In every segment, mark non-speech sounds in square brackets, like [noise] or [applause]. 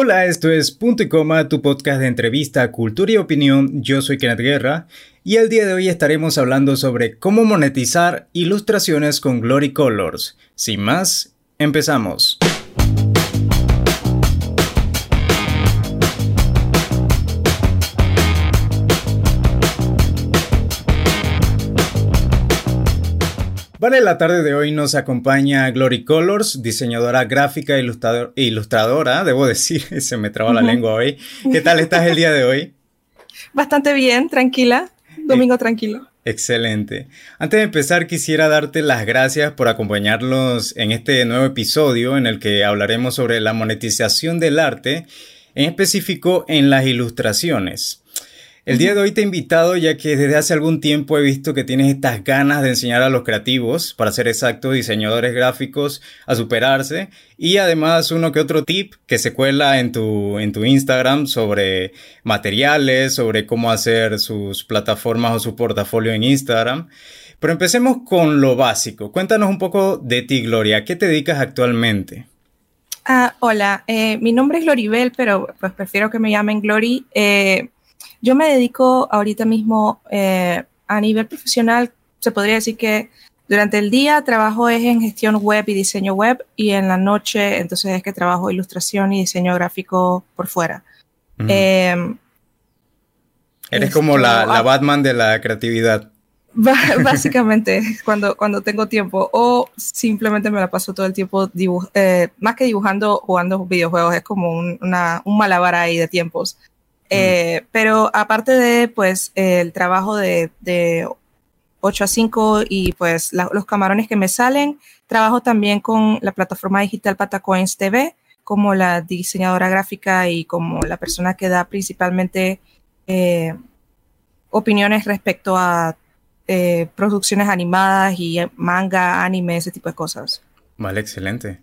Hola, esto es Punto y Coma, tu podcast de entrevista, cultura y opinión. Yo soy Kenneth Guerra y el día de hoy estaremos hablando sobre cómo monetizar ilustraciones con Glory Colors. Sin más, empezamos. Vale, la tarde de hoy nos acompaña Glory Colors, diseñadora gráfica e ilustradora, debo decir, [laughs] se me traba la lengua hoy. ¿Qué tal estás el día de hoy? Bastante bien, tranquila, domingo tranquilo. Excelente. Antes de empezar, quisiera darte las gracias por acompañarnos en este nuevo episodio en el que hablaremos sobre la monetización del arte, en específico en las ilustraciones. El día de hoy te he invitado ya que desde hace algún tiempo he visto que tienes estas ganas de enseñar a los creativos, para ser exacto, diseñadores gráficos, a superarse y además uno que otro tip que se cuela en tu, en tu Instagram sobre materiales, sobre cómo hacer sus plataformas o su portafolio en Instagram. Pero empecemos con lo básico. Cuéntanos un poco de ti, Gloria. ¿Qué te dedicas actualmente? Ah, hola, eh, mi nombre es Gloribel, pero pues prefiero que me llamen Glory. Eh, yo me dedico ahorita mismo eh, a nivel profesional, se podría decir que durante el día trabajo es en gestión web y diseño web y en la noche entonces es que trabajo ilustración y diseño gráfico por fuera. Em, Eres como la, la, Batman de la creatividad. [laughs] Básicamente, cuando, cuando tengo tiempo o simplemente me la paso todo el tiempo, eh, más que dibujando, jugando videojuegos, es como un, una, un malabar ahí de tiempos. Eh, pero aparte de, pues, el trabajo de, de 8 a 5 y, pues, los camarones que me salen, trabajo también con la plataforma digital Patacoins TV como la diseñadora gráfica y como la persona que da principalmente eh, opiniones respecto a eh, producciones animadas y manga, anime, ese tipo de cosas. Vale, excelente.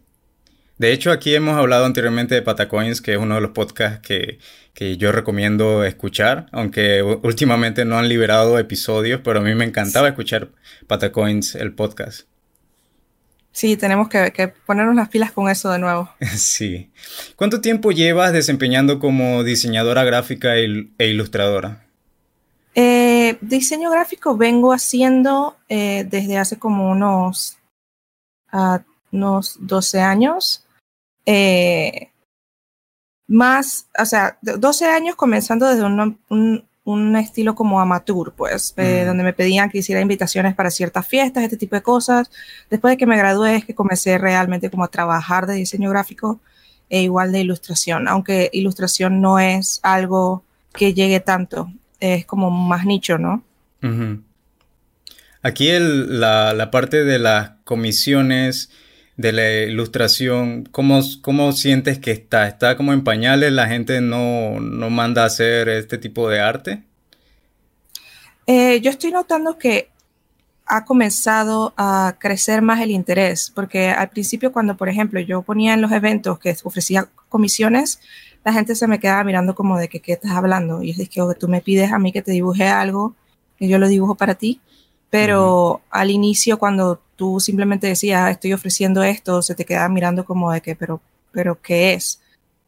De hecho, aquí hemos hablado anteriormente de Patacoins, que es uno de los podcasts que, yo recomiendo escuchar, aunque últimamente no han liberado episodios, pero a mí me encantaba escuchar Patacoins, el podcast. Sí, tenemos que, ponernos las pilas con eso de nuevo. [laughs] Sí. ¿Cuánto tiempo llevas desempeñando como diseñadora gráfica e, ilustradora? Eh, diseño gráfico vengo haciendo eh, desde hace como unos, uh, unos 12 años. Eh, más, o sea, 12 años comenzando desde un, un, estilo como amateur, pues, eh, mm. donde me pedían que hiciera invitaciones para ciertas fiestas, este tipo de cosas. Después de que me gradué es que comencé realmente como a trabajar de diseño gráfico e igual de ilustración, aunque ilustración no es algo que llegue tanto, es como más nicho, ¿no? Aquí el, la, la parte de las comisiones de la ilustración, ¿cómo, ¿cómo, sientes que está? ¿Está como en pañales? ¿La gente no, no manda a hacer este tipo de arte? Eh, yo estoy notando que ha comenzado a crecer más el interés, porque al principio cuando, por ejemplo, yo ponía en los eventos que ofrecía comisiones, la gente se me quedaba mirando como de que qué estás hablando. Y es que tú me pides a mí que te dibuje algo y yo lo dibujo para ti. Pero al inicio, cuando tú simplemente decías, ah, estoy ofreciendo esto, se te quedaba mirando como de que, pero, pero ¿qué es?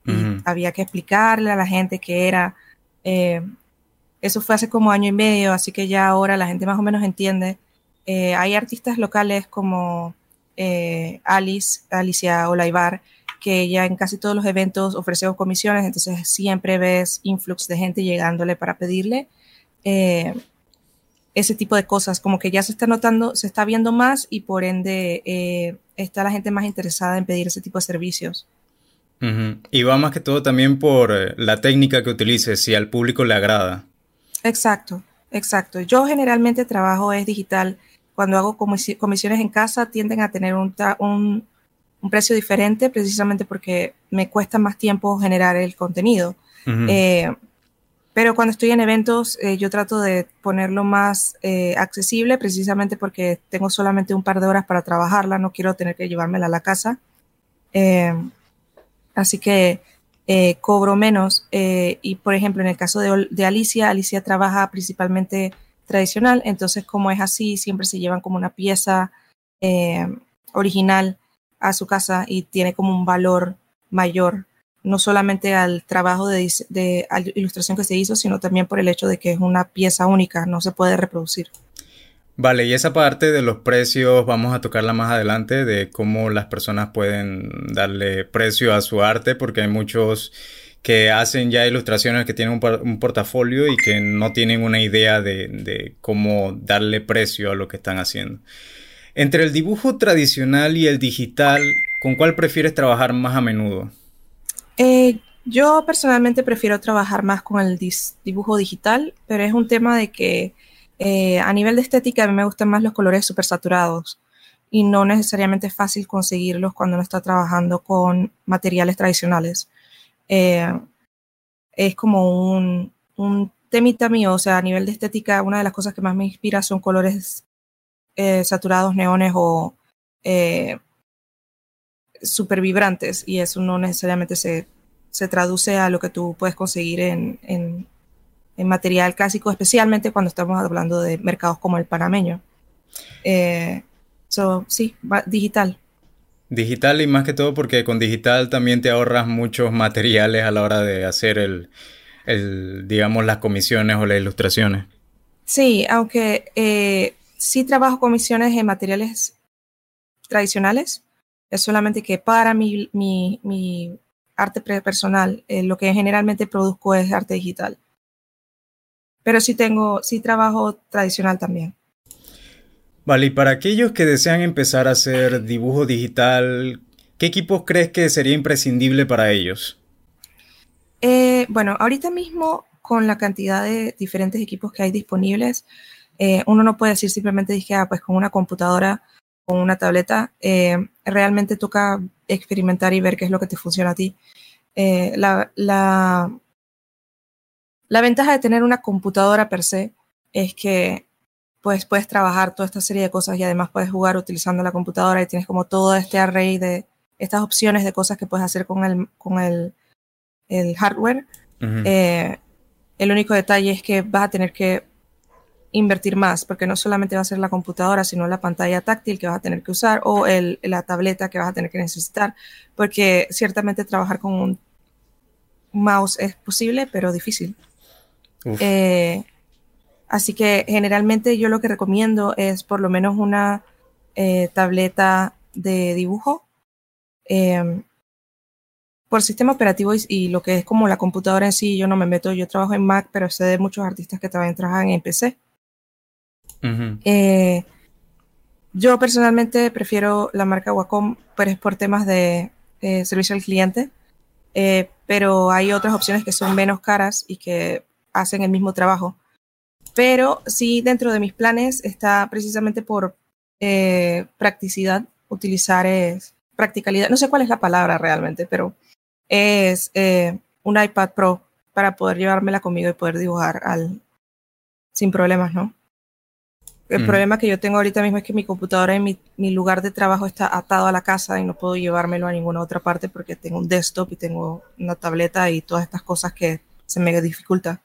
Y había que explicarle a la gente qué era. Eh, eso fue hace como año y medio, así que ya ahora la gente más o menos entiende. Eh, hay artistas locales como eh, Alice, Alicia Olaivar, que ya en casi todos los eventos ofrecemos comisiones, entonces siempre ves influx de gente llegándole para pedirle ese tipo de cosas, como que ya se está notando, se está viendo más y por ende eh, está la gente más interesada en pedir ese tipo de servicios. Y va más que todo también por eh, la técnica que utilices, si al público le agrada. Exacto, exacto. Yo generalmente trabajo es digital. Cuando hago comisiones en casa tienden a tener un, un, precio diferente precisamente porque me cuesta más tiempo generar el contenido. Pero cuando estoy en eventos, eh, yo trato de ponerlo más eh, accesible precisamente porque tengo solamente un par de horas para trabajarla, no quiero tener que llevármela a la casa. Eh, así que cobro menos. y por ejemplo, en el caso de, de, Alicia, Alicia trabaja principalmente tradicional, entonces como es así, siempre se llevan como una pieza original a su casa y tiene como un valor mayor no solamente al trabajo de, de ilustración que se hizo, sino también por el hecho de que es una pieza única, no se puede reproducir. Vale, y esa parte de los precios vamos a tocarla más adelante, de cómo las personas pueden darle precio a su arte, porque hay muchos que hacen ya ilustraciones que tienen un, portafolio y que no tienen una idea de, cómo darle precio a lo que están haciendo. Entre el dibujo tradicional y el digital, ¿con cuál prefieres trabajar más a menudo? Eh, yo personalmente prefiero trabajar más con el dibujo digital, pero es un tema de que eh, a nivel de estética, a mí me gustan más los colores súper saturados y no necesariamente es fácil conseguirlos cuando uno está trabajando con materiales tradicionales. Eh, es como un, un, temita mío, o sea, a nivel de estética, una de las cosas que más me inspira son colores eh, saturados, neones o súper vibrantes y eso no necesariamente se, se, traduce a lo que tú puedes conseguir en, en en material clásico, especialmente cuando estamos hablando de mercados como el panameño. Eh, sí, digital. Digital y más que todo porque con digital también te ahorras muchos materiales a la hora de hacer el, digamos, las comisiones o las ilustraciones. Sí, aunque eh, sí trabajo comisiones en materiales tradicionales, es solamente que para mi, mi, arte personal, eh, lo que generalmente produzco es arte digital pero sí tengo, sí trabajo tradicional también. Vale, y para aquellos que desean empezar a hacer dibujo digital, ¿qué equipos crees que sería imprescindible para ellos? Eh, bueno, ahorita mismo con la cantidad de diferentes equipos que hay disponibles, eh, uno no puede decir simplemente dije, ah, pues con una computadora, con una tableta, eh, realmente toca experimentar y ver qué es lo que te funciona a ti. la, la ventaja de tener una computadora per se es que pues, puedes trabajar toda esta serie de cosas y además puedes jugar utilizando la computadora y tienes como todo este array de estas opciones de cosas que puedes hacer con el, con el, el hardware. Eh, el único detalle es que vas a tener que invertir más, porque no solamente va a ser la computadora, sino la pantalla táctil que vas a tener que usar o el, la tableta que vas a tener que necesitar, porque ciertamente trabajar con un mouse es posible, pero difícil. Eh, así que generalmente yo lo que recomiendo es por lo menos una eh, tableta de dibujo. Em, por sistema operativo y, lo que es como la computadora en sí, yo no me meto, yo trabajo en Mac, pero sé de muchos artistas que también trabajan en PC. Eh, yo personalmente prefiero la marca Wacom, pero es por temas de servicio al cliente. pero hay otras opciones que son menos caras y que hacen el mismo trabajo. Pero sí, dentro de mis planes está precisamente por eh, practicidad, utilizar es practicalidad, no sé cuál es la palabra realmente, pero es eh, un iPad Pro para poder llevármela conmigo y poder dibujar al, sin problemas, ¿no? El problema que yo tengo ahorita mismo es que mi computadora y mi, mi, lugar de trabajo está atado a la casa y no puedo llevármelo a ninguna otra parte porque tengo un desktop y tengo una tableta y todas estas cosas que se me dificulta.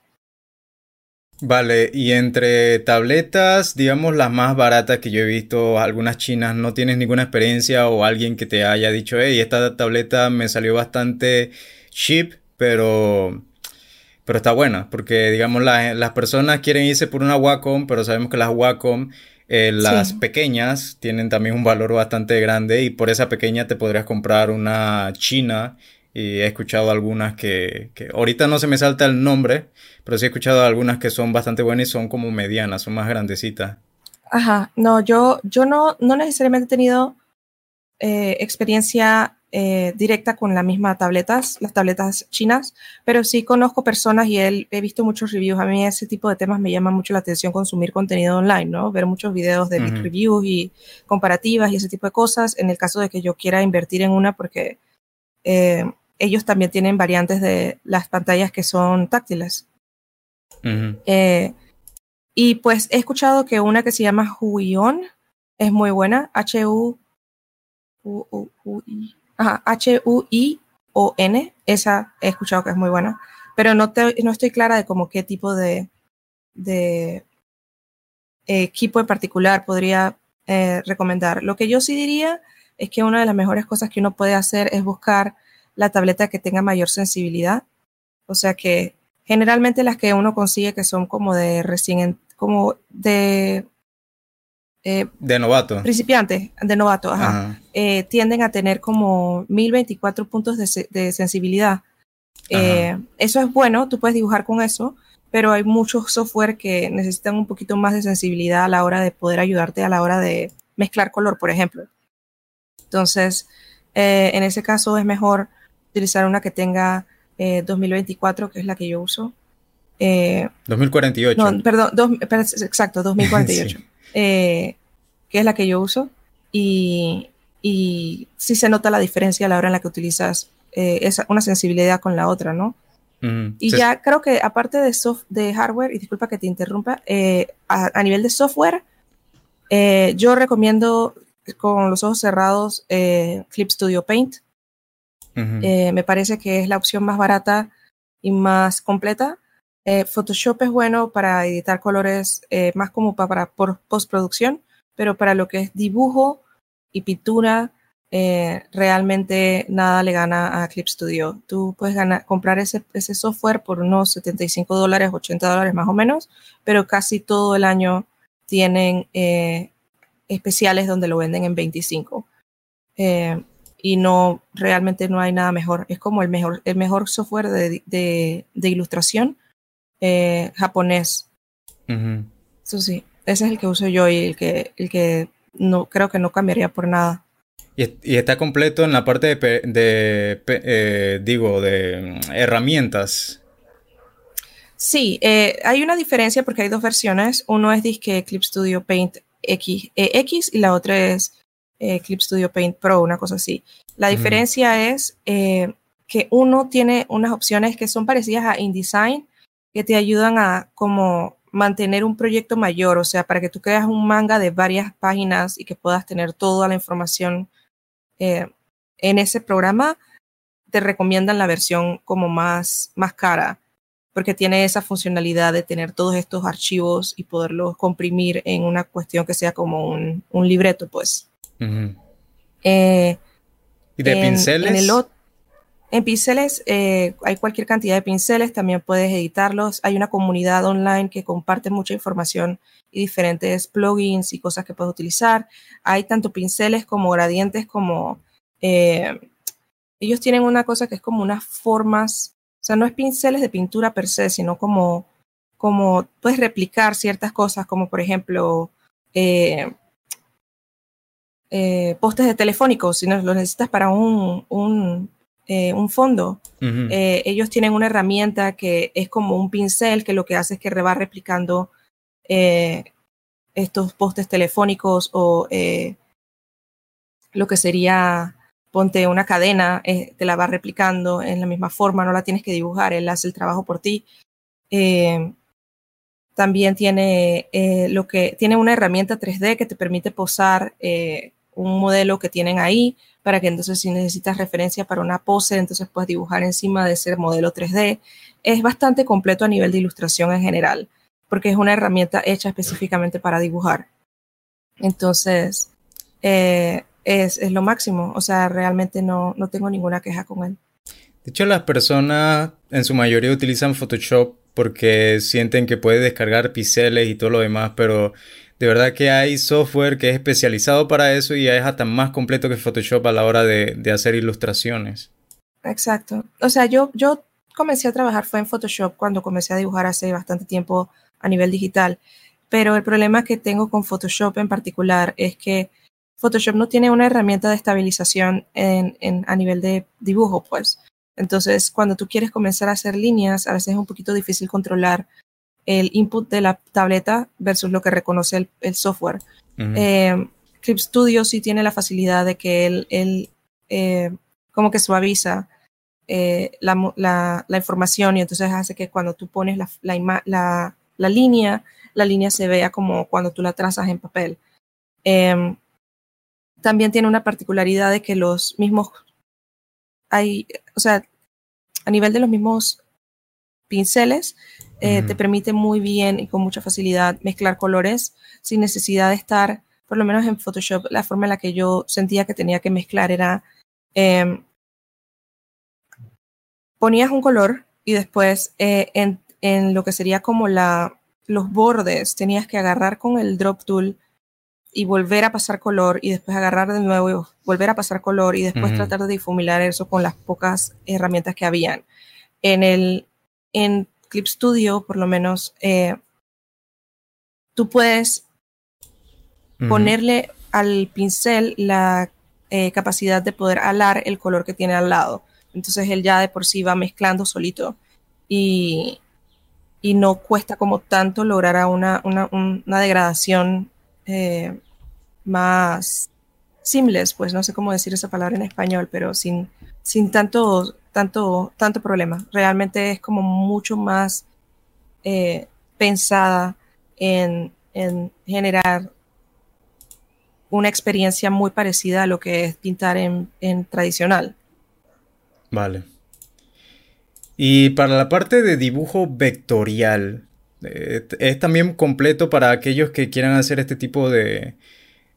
Vale, y entre tabletas, digamos las más baratas que yo he visto, algunas chinas, ¿no tienes ninguna experiencia o alguien que te haya dicho, hey, esta tableta me salió bastante cheap, pero, pero está buena? Porque, digamos, las personas quieren irse por una Wacom, pero sabemos que las Wacom, eh, las pequeñas, tienen también un valor bastante grande y por esa pequeña te podrías comprar una china y he escuchado algunas que, que, ahorita no se me salta el nombre, pero sí he escuchado algunas que son bastante buenas y son como medianas, son más grandecitas. Ajá, no, yo, yo no, no necesariamente he tenido eh, experiencia eh, directa con las mismas tabletas, las tabletas chinas, pero sí conozco personas y he, he visto muchos reviews. A mí ese tipo de temas me llama mucho la atención consumir contenido online, ¿no? Ver muchos videos de reviews y comparativas y ese tipo de cosas. En el caso de que yo quiera invertir en una porque eh, ellos también tienen variantes de las pantallas que son táctiles. Eh, y pues he escuchado que una que se llama Huion es muy buena, H-U-I, H-U-I-O-N, esa he escuchado que es muy buena, pero no, no estoy clara de como qué tipo de, de equipo en particular podría eh, recomendar. Lo que yo sí diría es que una de las mejores cosas que uno puede hacer es buscar la tableta que tenga mayor sensibilidad. O sea que generalmente las que uno consigue que son como de recién, como de... Eh, de novato. Principiantes, de novato, ajá. Eh, tienden a tener como 1024 puntos de, sensibilidad. Eh, eso es bueno, tú puedes dibujar con eso, pero hay muchos software que necesitan un poquito más de sensibilidad a la hora de poder ayudarte a la hora de mezclar color, por ejemplo. Entonces, en ese caso es mejor utilizar una que tenga 2024, que es la que yo uso. 2048. No, perdón, exacto, 2048. [laughs] que es la que yo uso. Y, y sí se nota la diferencia a la hora en la que utilizas eh, una sensibilidad con la otra, ¿no? Y ya creo que aparte de, soft, de hardware, y disculpa que te interrumpa, eh, a, nivel de software, eh, yo recomiendo con los ojos cerrados Clip Studio Paint. me parece que es la opción más barata y más completa. Photoshop es bueno para editar colores más como para, para postproducción, pero para lo que es dibujo y pintura, eh, realmente nada le gana a Clip Studio. Tú puedes comprar ese, software por unos 75 dólares, 80 dólares más o menos, pero casi todo el año tienen eh, especiales donde lo venden en 25. Eh, y no, realmente no hay nada mejor. Es como el mejor, el mejor software de ilustración japonés. Eso sí, ese es el que uso yo y el que, el que no creo que no cambiaría por nada. Y, está completo en la parte de, eh, digo, de mm, herramientas. Sí, eh, hay una diferencia porque hay dos versiones. Uno es Disque Clip Studio Paint X, X y la otra es eh, Clip Studio Paint Pro, una cosa así. La diferencia es que uno tiene unas opciones que son parecidas a InDesign, que te ayudan a como mantener un proyecto mayor, o sea, para que tú creas un manga de varias páginas y que puedas tener toda la información eh, en ese programa, te recomiendan la versión como más, más cara, porque tiene esa funcionalidad de tener todos estos archivos y poderlos comprimir en una cuestión que sea como un, un libreto, pues. Eh, ¿Y de pinceles? En el, en pinceles eh, hay cualquier cantidad de pinceles, también puedes editarlos. Hay una comunidad online que comparte mucha información y diferentes plugins y cosas que puedes utilizar. Hay tanto pinceles como gradientes como... Eh, ellos tienen una cosa que es como unas formas, o sea, no es pinceles de pintura per se, sino como, como puedes replicar ciertas cosas, como por ejemplo... Eh, postes de telefónicos, si no lo necesitas para un, un eh, un fondo. Eh, ellos tienen una herramienta que es como un pincel que lo que hace es que va replicando eh, estos postes telefónicos o lo que sería, ponte una cadena, te la va replicando en la misma forma, no la tienes que dibujar, él hace el trabajo por ti. también tiene lo que tiene una herramienta 3D que te permite posar un modelo que tienen ahí para que entonces si necesitas referencia para una pose, entonces puedes dibujar encima de ese modelo 3D. Es bastante completo a nivel de ilustración en general, porque es una herramienta hecha específicamente para dibujar. Entonces, eh, es, es, lo máximo. O sea, realmente no, no tengo ninguna queja con él. De hecho, las personas en su mayoría utilizan Photoshop porque sienten que puede descargar píxeles y todo lo demás, pero de verdad que hay software que es especializado para eso y es hasta más completo que Photoshop a la hora de, hacer ilustraciones. Exacto. O sea, yo, yo comencé a trabajar fue en Photoshop cuando comencé a dibujar hace bastante tiempo a nivel digital. Pero el problema que tengo con Photoshop en particular es que Photoshop no tiene una herramienta de estabilización en, a nivel de dibujo, pues. Entonces, cuando tú quieres comenzar a hacer líneas, a veces es un poquito difícil controlar el input de la tableta versus lo que reconoce el, software. Eh, Clip Studio sí tiene la facilidad de que él, eh, como que suaviza eh, la, información y entonces hace que cuando tú pones la, la, línea, la línea se vea como cuando tú la trazas en papel. Em, también tiene una particularidad de que los mismos hay, o sea, a nivel de los mismos pinceles, eh, te permite muy bien y con mucha facilidad mezclar colores sin necesidad de estar, por lo menos en Photoshop, la forma en la que yo sentía que tenía que mezclar era em, ponías un color y después eh, en, en, lo que sería como la, los bordes tenías que agarrar con el drop tool y volver a pasar color y después agarrar de nuevo y volver a pasar color y después tratar de difuminar eso con las pocas herramientas que habían. En el en Clip Studio, por lo menos, eh, tú puedes ponerle al pincel la eh, capacidad de poder alar el color que tiene al lado. Entonces él ya de por sí va mezclando solito y, y no cuesta como tanto lograr una, una, una degradación eh, más seamless, pues no sé cómo decir esa palabra en español, pero sin, sin tanto, tanto, tanto problema. Realmente es como mucho más eh, pensada en, en, generar una experiencia muy parecida a lo que es pintar en, en tradicional. Vale. Y para la parte de dibujo vectorial, eh, ¿es también completo para aquellos que quieran hacer este tipo de,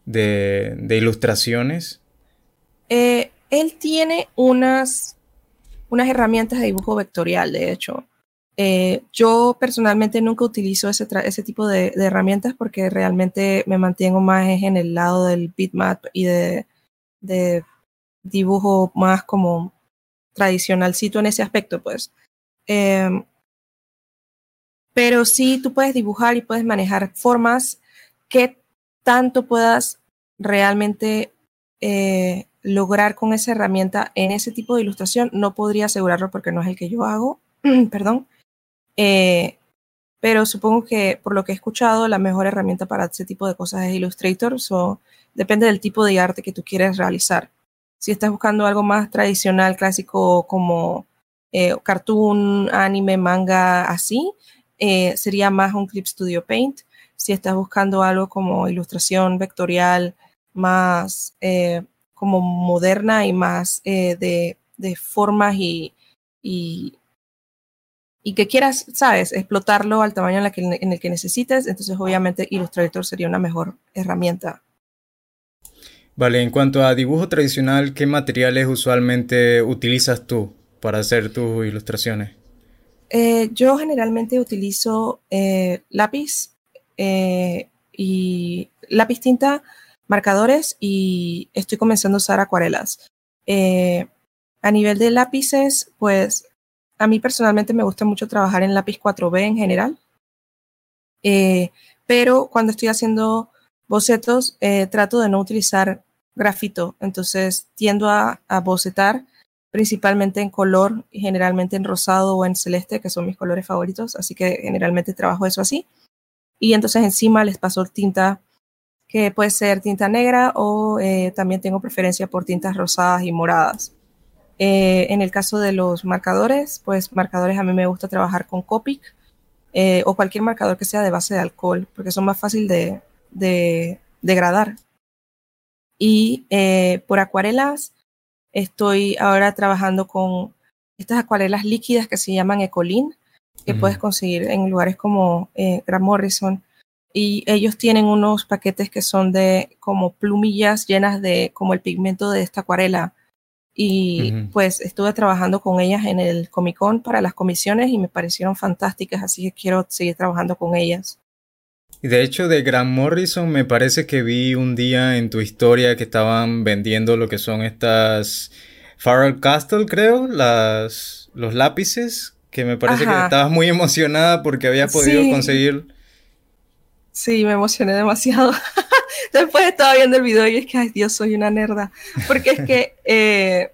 de, ilustraciones? Eh, él tiene unas, unas herramientas de dibujo vectorial, de hecho. Eh, yo personalmente nunca utilizo ese, ese tipo de, herramientas porque realmente me mantengo más en el lado del bitmap y de, de dibujo más como tradicionalcito en ese aspecto, pues. Pero sí, tú puedes dibujar y puedes manejar formas que tanto puedas realmente eh, lograr con esa herramienta en ese tipo de ilustración. No podría asegurarlo porque no es el que yo hago, [clears throat] perdón. Eh, pero supongo que por lo que he escuchado, la mejor herramienta para ese tipo de cosas es Illustrator. So, depende del tipo de arte que tú quieres realizar. Si estás buscando algo más tradicional, clásico, como eh, cartoon, anime, manga, así, eh, sería más un Clip Studio Paint. Si estás buscando algo como ilustración vectorial, más eh, como moderna y más eh, de, de, formas y, y, que quieras, sabes, explotarlo al tamaño en, que, en el que necesites, entonces obviamente Illustrator sería una mejor herramienta. Vale, en cuanto a dibujo tradicional, ¿qué materiales usualmente utilizas tú para hacer tus ilustraciones? Eh, yo generalmente utilizo eh, lápiz eh, y lápiz tinta, marcadores y estoy comenzando a usar acuarelas. a nivel de lápices, pues a mí personalmente me gusta mucho trabajar en lápiz 4B en general. pero cuando estoy haciendo bocetos, trato de no utilizar grafito. Entonces tiendo a, a bocetar principalmente en color y generalmente en rosado o en celeste, que son mis colores favoritos, así que generalmente trabajo eso así. Y entonces encima les paso tinta que puede ser tinta negra o eh, también tengo preferencia por tintas rosadas y moradas. Eh, en el caso de los marcadores, pues marcadores a mí me gusta trabajar con Copic eh, o cualquier marcador que sea de base de alcohol, porque son más fácil de, de degradar. Y por acuarelas, Estoy ahora trabajando con estas acuarelas líquidas que se llaman Ecolin, que puedes conseguir en lugares como eh, Grant Morrison. Y ellos tienen unos paquetes que son de como plumillas llenas de como el pigmento de esta acuarela. Y pues estuve trabajando con ellas en el Comic Con para las comisiones y me parecieron fantásticas, así que quiero seguir trabajando con ellas. Y de hecho de Grant Morrison me parece que vi un día en tu historia que estaban vendiendo lo que son estas Farrell Castle, creo, las, los lápices, que me parece que estabas muy emocionada porque había podido conseguir. Sí, me emocioné demasiado. [laughs] Después estaba viendo el video y es que, ay Dios, soy una nerda. Porque es que, [laughs] eh,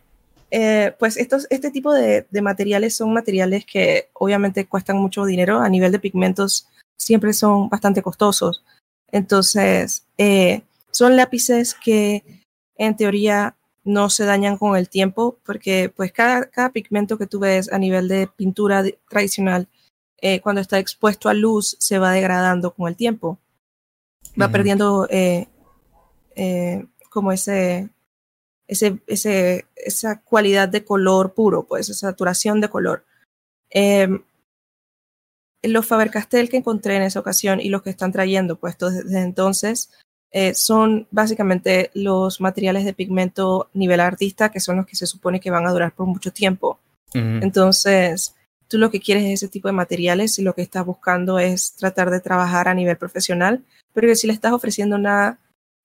eh, pues estos, este tipo de, de materiales son materiales que obviamente cuestan mucho dinero a nivel de pigmentos siempre son bastante costosos. Entonces, eh, son lápices que en teoría no se dañan con el tiempo porque pues cada, cada pigmento que tú ves a nivel de pintura tradicional, eh, cuando está expuesto a luz, se va degradando con el tiempo. Va perdiendo eh, como ese, ese, ese, esa cualidad de color puro, pues esa saturación de color. Los Faber-Castell que encontré en esa ocasión y los que están trayendo puestos desde entonces eh, son básicamente los materiales de pigmento nivel artista, que son los que se supone que van a durar por mucho tiempo. Entonces, tú lo que quieres es ese tipo de materiales y lo que estás buscando es tratar de trabajar a nivel profesional, pero que si le estás ofreciendo una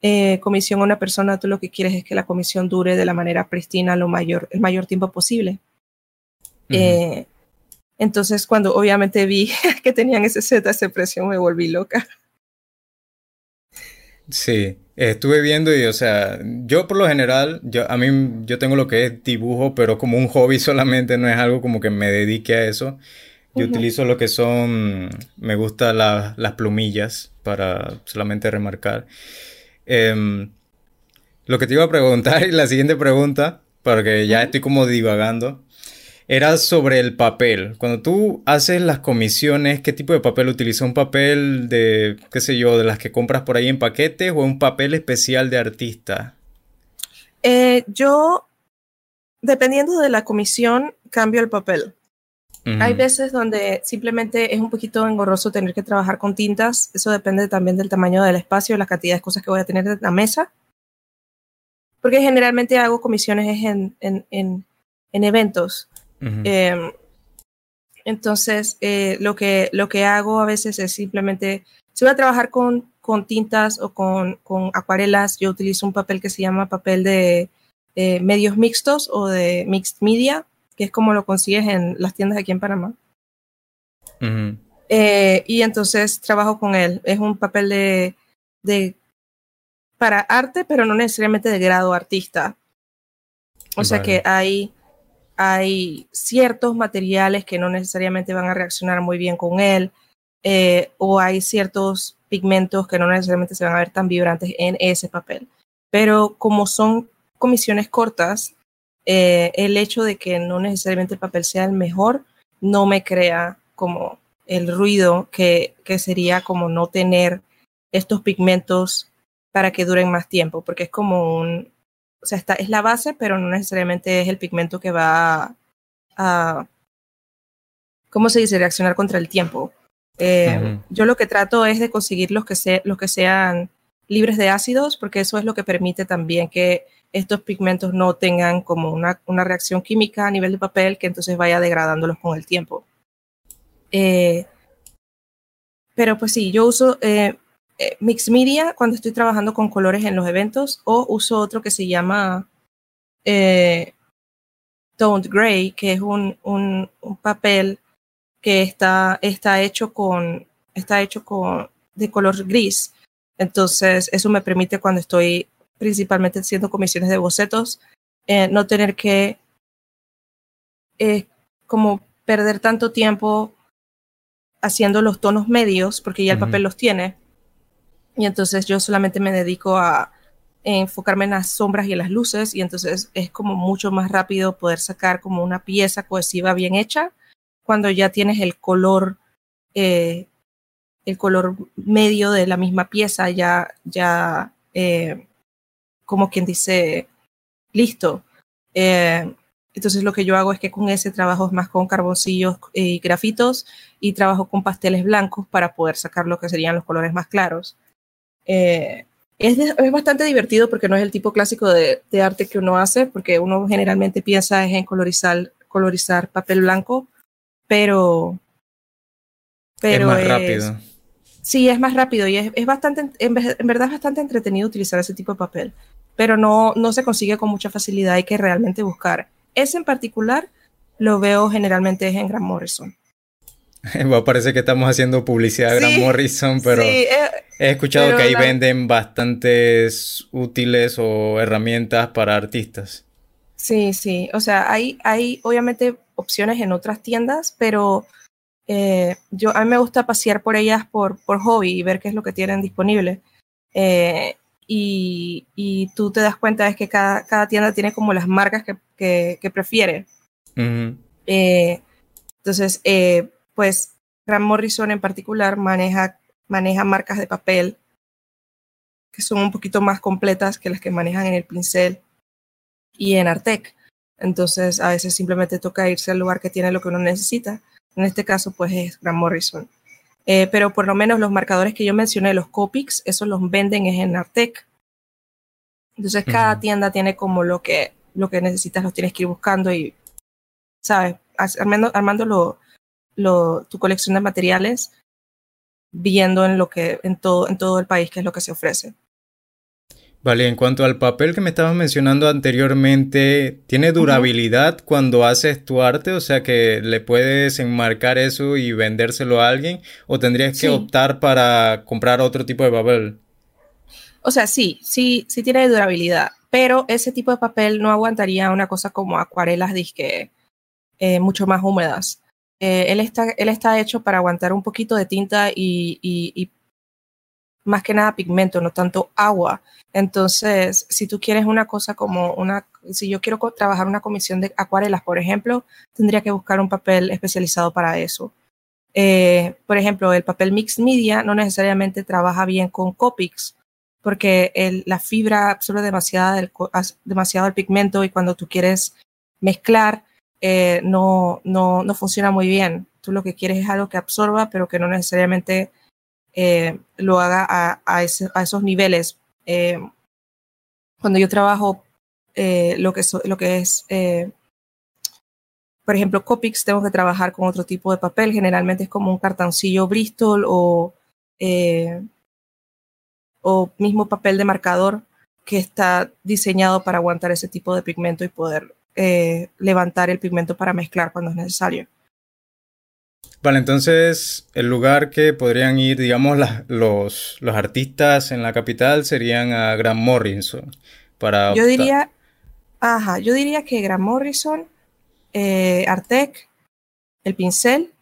eh, comisión a una persona, tú lo que quieres es que la comisión dure de la manera pristina lo mayor, el mayor tiempo posible. eh, entonces, cuando obviamente vi [laughs] que tenían ese Z, ese precio, me volví loca. Sí, estuve viendo y, o sea, yo por lo general, yo, a mí, yo tengo lo que es dibujo, pero como un hobby [laughs] solamente, no es algo como que me dedique a eso. Yo utilizo lo que son, me gustan las plumillas para solamente remarcar. Em, lo que te iba a preguntar [laughs] y la siguiente pregunta, porque ya estoy como divagando, era sobre el papel. Cuando tú haces las comisiones, ¿qué tipo de papel utilizas? ¿Un papel de, qué sé yo, de las que compras por ahí en paquetes o un papel especial de artista? Eh, yo, dependiendo de la comisión, cambio el papel. Hay veces donde simplemente es un poquito engorroso tener que trabajar con tintas. Eso depende también del tamaño del espacio, la cantidad de cosas que voy a tener en la mesa. Porque generalmente hago comisiones en, en, en, en eventos. Eh, entonces, eh, lo, que, lo que hago a veces es simplemente, si voy a trabajar con, con tintas o con, con, acuarelas, yo utilizo un papel que se llama papel de eh, medios mixtos o de mixed media que es como lo consigues en las tiendas aquí en Panamá. Uh -huh. eh, y entonces trabajo con él. Es un papel de, de, para arte, pero no necesariamente de grado artista. O vale. sea que hay, hay ciertos materiales que no necesariamente van a reaccionar muy bien con él, eh, o hay ciertos pigmentos que no necesariamente se van a ver tan vibrantes en ese papel. Pero como son comisiones cortas, eh, el hecho de que no necesariamente el papel sea el mejor no me crea como el ruido que, que sería como no tener estos pigmentos para que duren más tiempo, porque es como un, o sea, está, es la base, pero no necesariamente es el pigmento que va a, ¿cómo se dice?, reaccionar contra el tiempo. Eh, uh -huh. Yo lo que trato es de conseguir los que, se, los que sean libres de ácidos, porque eso es lo que permite también que estos pigmentos no tengan como una, una, reacción química a nivel de papel que entonces vaya degradándolos con el tiempo. Eh, pero pues sí, yo uso eh, eh, Mix Media cuando estoy trabajando con colores en los eventos o uso otro que se llama eh, Toned Gray, que es un, un, un, papel que está, está hecho con está hecho con de color gris. Entonces, eso me permite cuando estoy principalmente haciendo comisiones de bocetos, eh, no tener que eh, como perder tanto tiempo haciendo los tonos medios, porque ya el uh -huh. papel los tiene. Y entonces yo solamente me dedico a enfocarme en las sombras y en las luces, y entonces es como mucho más rápido poder sacar como una pieza cohesiva bien hecha cuando ya tienes el color, eh, el color medio de la misma pieza ya, ya eh, como quien dice, listo. Eh, entonces lo que yo hago es que con ese trabajo más con carboncillos y grafitos y trabajo con pasteles blancos para poder sacar lo que serían los colores más claros. Eh, es, de, es, bastante divertido porque no es el tipo clásico de, de, arte que uno hace, porque uno generalmente piensa en colorizar, colorizar papel blanco, pero... pero es más es, rápido. Sí, es más rápido y es, es bastante, en, en, verdad es bastante entretenido utilizar ese tipo de papel, pero no, no se consigue con mucha facilidad, hay que realmente buscar. Ese en particular lo veo generalmente en Grant Morrison. [laughs] Bueno, parece que estamos haciendo publicidad de sí, Grant Morrison, pero sí, eh, he escuchado pero que ahí la... venden bastantes útiles o herramientas para artistas. Sí, sí, o sea, hay, hay obviamente opciones en otras tiendas, pero eh, yo a mí me gusta pasear por ellas por, por hobby y ver qué es lo que tienen disponible. Eh, y, y, tú te das cuenta es que cada, cada tienda tiene como las marcas que, que, que prefiere. Uh -huh. entonces, eh, pues Grant Morrison en particular maneja, maneja marcas de papel que son un poquito más completas que las que manejan en el pincel y en Artec. Entonces, a veces simplemente toca irse al lugar que tiene lo que uno necesita en este caso, pues es Grant Morrison. Eh, pero por lo menos los marcadores que yo mencioné, los Copics, esos los venden es en Artec. Entonces, cada uh -huh. tienda tiene como lo que, lo que necesitas, los tienes que ir buscando y ¿sabes? Armando, armando lo, tu colección de materiales, viendo en lo que, en todo, en todo el país qué es lo que se ofrece. Vale, en cuanto al papel que me estabas mencionando anteriormente, ¿tiene durabilidad cuando haces tu arte? O sea, que le puedes enmarcar eso y vendérselo a alguien, o tendrías que optar para comprar otro tipo de papel. O sea, sí, sí, sí tiene durabilidad, pero ese tipo de papel no aguantaría una cosa como acuarelas disque eh, mucho más húmedas. Eh, él, está, él está hecho para aguantar un poquito de tinta y, y más que nada pigmento, no tanto agua. Entonces, si tú quieres una cosa como una, si yo quiero trabajar una comisión de acuarelas, por ejemplo, tendría que buscar un papel especializado para eso. Eh, por ejemplo, el papel mixed media no necesariamente trabaja bien con Copics, porque la fibra absorbe demasiado el, demasiado el pigmento y cuando tú quieres mezclar, eh, no, no, no funciona muy bien. Tú lo que quieres es algo que absorba, pero que no necesariamente eh, lo haga a, esos niveles. Eh, cuando yo trabajo lo, que lo que es, por ejemplo, Copics, tengo que trabajar con otro tipo de papel. Generalmente es como un cartoncillo Bristol o, o mismo papel de marcador que está diseñado para aguantar ese tipo de pigmento y poder levantar el pigmento para mezclar cuando es necesario. Vale, entonces el lugar que podrían ir, digamos, los, los artistas en la capital serían a Grant Morrison. Para yo diría, ajá, yo diría que Grant Morrison, eh, Artec, El Pincel,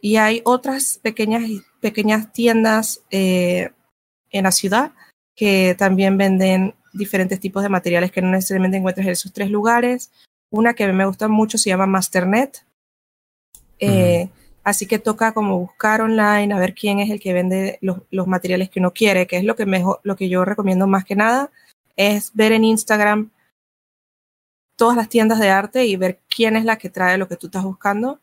y hay otras pequeñas, pequeñas tiendas eh, en la ciudad que también venden diferentes tipos de materiales que no necesariamente encuentras en esos tres lugares. Una que me gusta mucho se llama Masternet. Eh, Así que toca como buscar online, a ver quién es el que vende los, los, materiales que uno quiere, que es lo que mejor, lo que yo recomiendo más que nada, es ver en Instagram todas las tiendas de arte y ver quién es la que trae lo que tú estás buscando,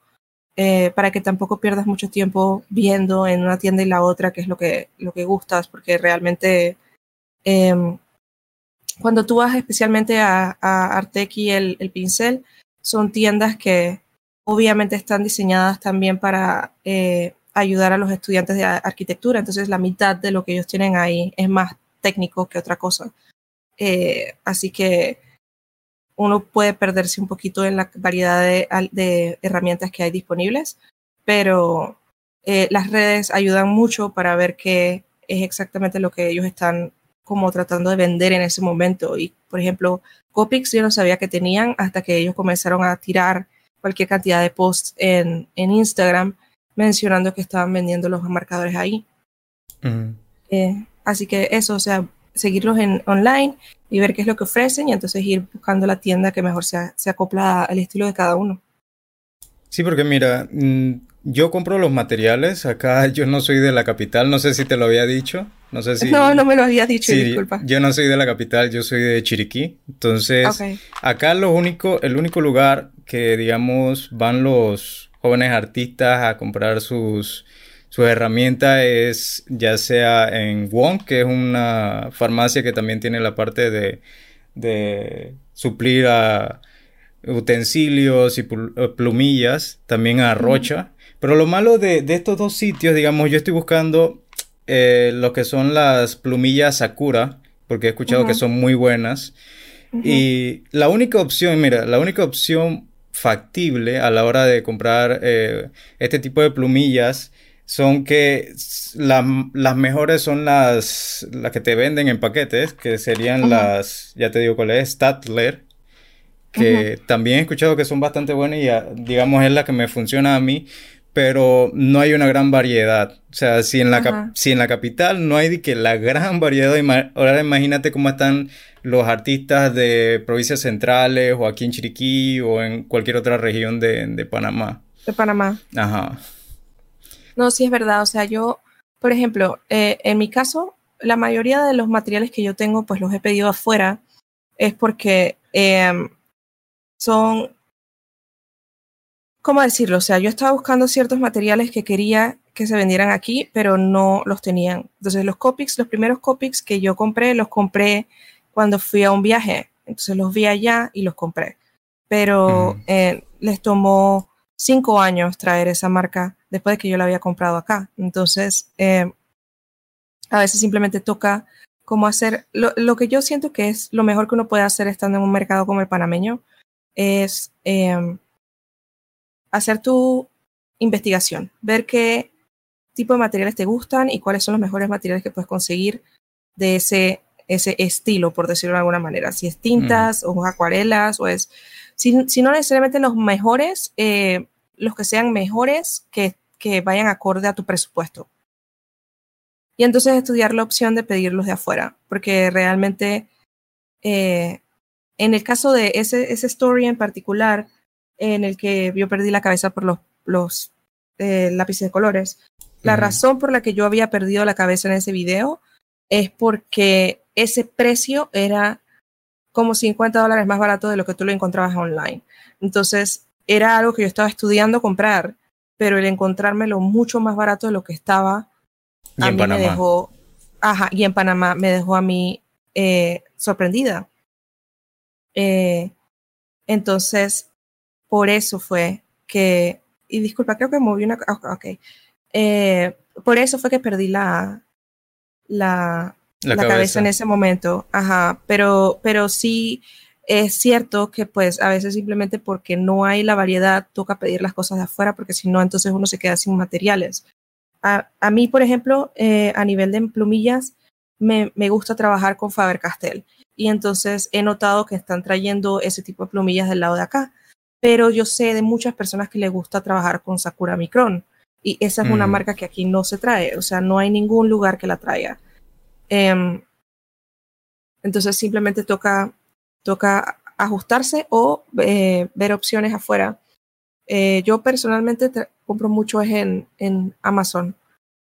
eh, para que tampoco pierdas mucho tiempo viendo en una tienda y la otra qué es lo que, lo que gustas, porque realmente eh, cuando tú vas especialmente a, a el, el pincel, son tiendas que obviamente están diseñadas también para eh, ayudar a los estudiantes de arquitectura, entonces la mitad de lo que ellos tienen ahí es más técnico que otra cosa. Eh, así que uno puede perderse un poquito en la variedad de, herramientas que hay disponibles, pero eh, las redes ayudan mucho para ver qué es exactamente lo que ellos están como tratando de vender en ese momento. Y, por ejemplo, Copics yo no sabía que tenían hasta que ellos comenzaron a tirar cualquier cantidad de posts en, en Instagram mencionando que estaban vendiendo los marcadores ahí. eh, así que eso, o sea, seguirlos en online y ver qué es lo que ofrecen y entonces ir buscando la tienda que mejor se, se acopla al estilo de cada uno. Sí, porque mira, mm, yo compro los materiales, acá [laughs] yo no soy de la capital, no sé si te lo había dicho, no sé si... No, no me lo había dicho, disculpa. Yo no soy de la capital, yo soy de Chiriquí, entonces acá lo único, el único lugar que digamos van los jóvenes artistas a comprar sus, sus herramientas es ya sea en Wong, que es una farmacia que también tiene la parte de, de suplir a utensilios y plumillas, también a Rocha. Pero lo malo de, estos dos sitios, digamos, yo estoy buscando eh, lo que son las plumillas Sakura, porque he escuchado que son muy buenas. Y la única opción, mira, la única opción factible a la hora de comprar eh, este tipo de plumillas son que las mejores son las, las que te venden en paquetes, que serían las, ya te digo cuál es, Statler, que también he escuchado que son bastante buenas y ah, digamos es la que me funciona a mí, pero no hay una gran variedad. O sea, si en la, si en la capital no hay que la gran variedad, ahora imagínate cómo están los artistas de provincias centrales o aquí en Chiriquí o en cualquier otra región de, de Panamá. De Panamá. Ajá. No, sí es verdad. O sea, yo, por ejemplo, eh, en mi caso, la mayoría de los materiales que yo tengo, pues los he pedido afuera, es porque em, son ¿cómo decirlo? O sea, yo estaba buscando ciertos materiales que quería que se vendieran aquí, pero no los tenían. Entonces, los Copics, los primeros Copics que yo compré, los compré cuando fui a un viaje. Entonces, los vi allá y los compré. pero eh, les tomó cinco años traer esa marca después de que yo la había comprado acá. Entonces, eh, a veces simplemente toca cómo hacer, lo, lo, que yo siento que es lo mejor que uno puede hacer estando en un mercado como el panameño, es eh, hacer tu investigación, ver qué tipo de materiales te gustan y cuáles son los mejores materiales que puedes conseguir de ese, ese estilo, por decirlo de alguna manera. Si es tintas mm. o acuarelas o es, si, si, no necesariamente los mejores, eh, los que sean mejores que, que vayan acorde a tu presupuesto. Y entonces estudiar la opción de pedirlos de afuera, porque realmente eh, en el caso de ese, ese story en particular, en el que yo perdí la cabeza por los, los eh, lápices de colores, la razón por la que yo había perdido la cabeza en ese video es porque ese precio era como 50 dólares más barato de lo que tú lo encontrabas online. Entonces, era algo que yo estaba estudiando comprar, pero el encontrármelo mucho más barato de lo que estaba, y a mí Panamá. me dejó, ajá, y en Panamá me dejó a mí eh, sorprendida. Eh, entonces, por eso fue que, y disculpa, creo que moví una, ok, eh, por eso fue que perdí la, la, la, la cabeza. cabeza. en ese momento, ajá, pero, pero sí es cierto que pues a veces simplemente porque no hay la variedad toca pedir las cosas de afuera porque si no entonces uno se queda sin materiales. A, a mí, por ejemplo, eh, a nivel de plumillas, me, me gusta trabajar con Faber-Castell y entonces he notado que están trayendo ese tipo de plumillas del lado de acá. Pero yo sé de muchas personas que les gusta trabajar con Sakura Micron y esa es mm. una marca que aquí no se trae, o sea, no hay ningún lugar que la traiga. Um, entonces simplemente toca, toca ajustarse o eh, ver opciones afuera. Eh, yo personalmente compro mucho en, en Amazon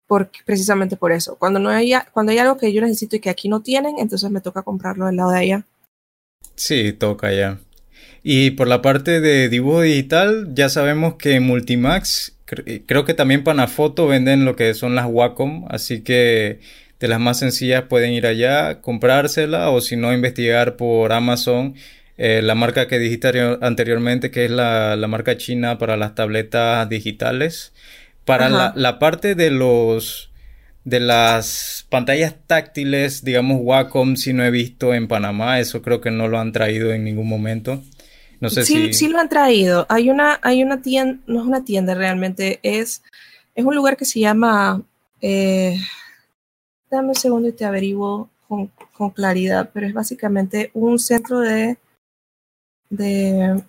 porque, precisamente por eso. Cuando, no hay, cuando hay algo que yo necesito y que aquí no tienen, entonces me toca comprarlo del lado de allá. Sí, toca ya. Y por la parte de dibujo digital, ya sabemos que Multimax, creo que también Panafoto venden lo que son las Wacom, así que de las más sencillas pueden ir allá, comprársela o si no, investigar por Amazon. Eh, la marca que dijiste anteriormente, que es la, la marca china para las tabletas digitales. Para la, la, parte de los de las pantallas táctiles, digamos Wacom, si no he visto en Panamá, eso creo que no lo han traído en ningún momento. No sé sí, si... sí lo han traído. Hay una, hay una tienda, no es una tienda realmente, es, es un lugar que se llama. Eh, dame un segundo y te averiguo con, con claridad, pero es básicamente un centro de. de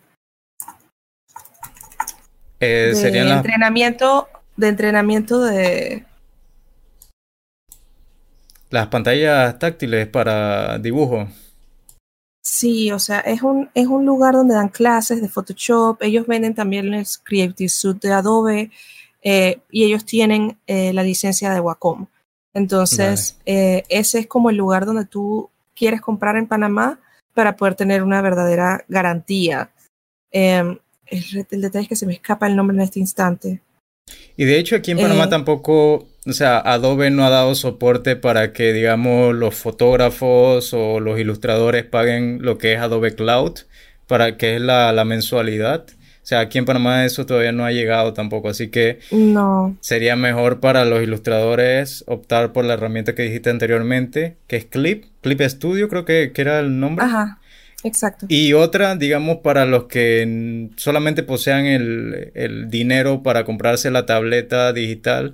eh, de entrenamiento de entrenamiento de... Las pantallas táctiles para dibujo. Sí, o sea, es un, es un lugar donde dan clases de Photoshop. Ellos venden también el Creative Suite de Adobe eh, y ellos tienen eh, la licencia de Wacom. Entonces, vale. eh, ese es como el lugar donde tú quieres comprar en Panamá para poder tener una verdadera garantía. Eh, el, el, detalle es que se me escapa el nombre en este instante. Y de hecho aquí en Panamá tampoco, o sea, Adobe no ha dado soporte para que, digamos, los fotógrafos o los ilustradores paguen lo que es Adobe Cloud, para que es la, la mensualidad. O sea, aquí en Panamá eso todavía no ha llegado tampoco, así que no. sería mejor para los ilustradores optar por la herramienta que dijiste anteriormente, que es Clip, Clip Studio creo que, que era el nombre. Ajá. Exacto. Y otra, digamos, para los que solamente posean el, el, dinero para comprarse la tableta digital,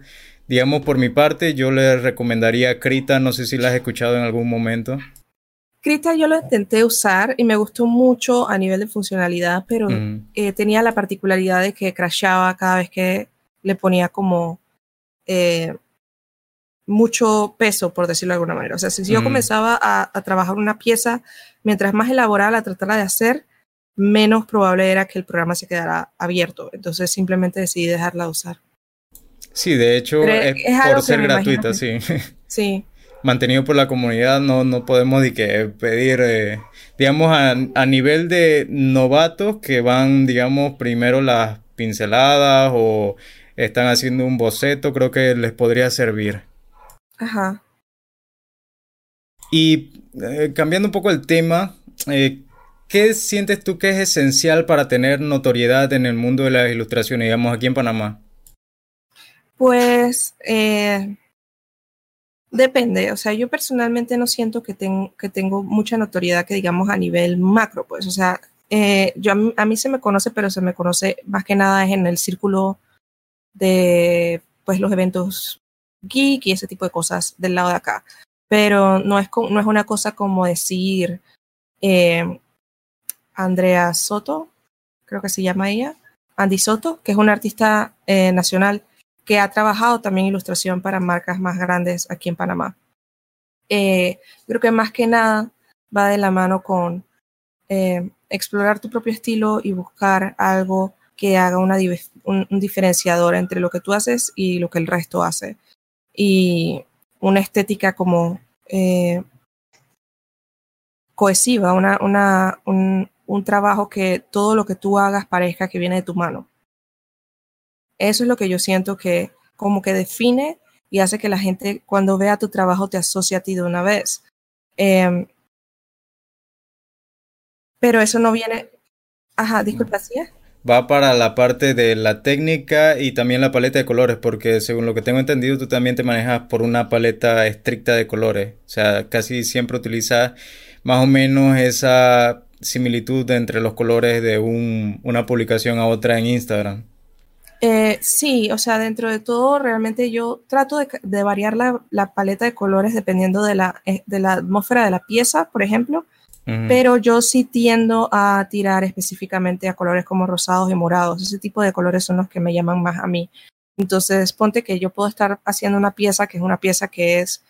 digamos, por mi parte, yo les recomendaría Krita, no sé si la has escuchado en algún momento. Krita yo lo intenté usar y me gustó mucho a nivel de funcionalidad, pero mm. eh, tenía la particularidad de que crashaba cada vez que le ponía como eh, mucho peso, por decirlo de alguna manera. O sea, si yo mm. comenzaba a, a, trabajar una pieza, mientras más elaborada la tratara de hacer, menos probable era que el programa se quedara abierto. Entonces simplemente decidí dejarla de usar. Sí, de hecho, es, es por ser gratuita, sí. [laughs] Sí. Mantenido por la comunidad, no, no podemos ni que pedir, eh, digamos, a, a nivel de novatos que van, digamos, primero las pinceladas o están haciendo un boceto, creo que les podría servir. Ajá. Y eh, cambiando un poco el tema, eh, ¿qué sientes tú que es esencial para tener notoriedad en el mundo de las ilustraciones, digamos, aquí en Panamá? Pues eh, depende, o sea, yo personalmente no siento que, que tengo mucha notoriedad que digamos a nivel macro, pues, o sea, eh, yo a mí, se me conoce, pero se me conoce más que nada en el círculo de pues los eventos geek y ese tipo de cosas del lado de acá. Pero no es, no es una cosa como decir eh, Andrea Soto, creo que se llama ella, Andy Soto, que es una artista nacional que ha trabajado también ilustración para marcas más grandes aquí en Panamá. Eh, creo que más que nada va de la mano con explorar tu propio estilo y buscar algo que haga una, un, diferenciador entre lo que tú haces y lo que el resto hace. Y una estética como eh, cohesiva, una, una, un, un trabajo que todo lo que tú hagas parezca que viene de tu mano. Eso es lo que yo siento que como que define y hace que la gente cuando vea tu trabajo te asocie a ti de una vez. Em, pero eso no viene... Ajá, disculpa, ¿sí va para la parte de la técnica y también la paleta de colores, porque según lo que tengo entendido, tú también te manejas por una paleta estricta de colores. O sea, casi siempre utilizas más o menos esa similitud entre los colores de una publicación a otra en Instagram. Eh, sí, o sea, dentro de todo, realmente yo trato de, variar la, la, paleta de colores dependiendo de la, eh, de la atmósfera de la pieza, por ejemplo pero yo sí tiendo a tirar específicamente a colores como rosados y morados. Ese tipo de colores son los que me llaman más a mí. Entonces, ponte que yo puedo estar haciendo una pieza que es una pieza que es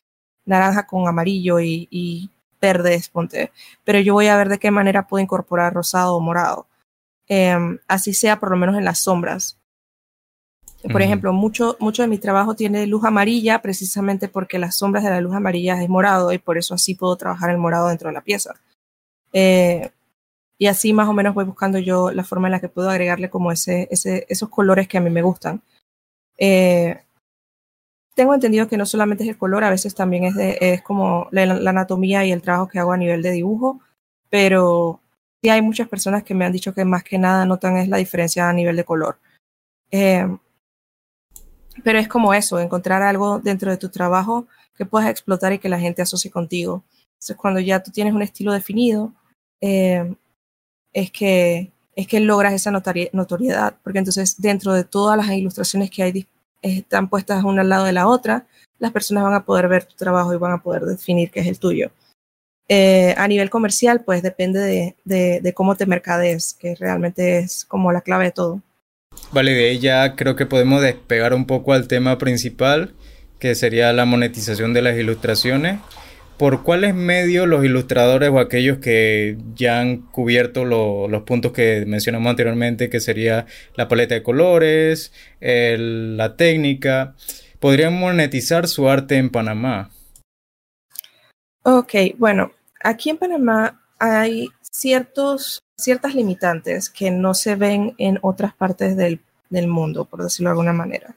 naranja con amarillo y, y verde, ponte, pero yo voy a ver de qué manera puedo incorporar rosado o morado. Em, así sea por lo menos en las sombras. Por ejemplo, mucho, mucho de mi trabajo tiene luz amarilla precisamente porque las sombras de la luz amarilla es morado y por eso así puedo trabajar el morado dentro de la pieza. Eh, y así más o menos voy buscando yo la forma en la que puedo agregarle como ese, ese, esos colores que a mí me gustan. Eh, tengo entendido que no solamente es el color, a veces también es, de, es como la, anatomía y el trabajo que hago a nivel de dibujo, pero sí hay muchas personas que me han dicho que más que nada notan es la diferencia a nivel de color. Eh, pero es como eso, encontrar algo dentro de tu trabajo que puedas explotar y que la gente asocie contigo. Entonces, cuando ya tú tienes un estilo definido, eh, es, que, es que logras esa notoriedad, porque entonces dentro de todas las ilustraciones que hay están puestas una al lado de la otra, las personas van a poder ver tu trabajo y van a poder definir qué es el tuyo. Eh, a nivel comercial, pues depende de, de, cómo te mercades, que realmente es como la clave de todo. Vale, de ahí ya creo que podemos despegar un poco al tema principal, que sería la monetización de las ilustraciones. ¿Por cuáles medios los ilustradores o aquellos que ya han cubierto los puntos que mencionamos anteriormente, que sería la paleta de colores, la técnica, podrían monetizar su arte en Panamá? Ok, bueno, aquí en Panamá hay ciertos, ciertas limitantes que no se ven en otras partes del, mundo, por decirlo de alguna manera.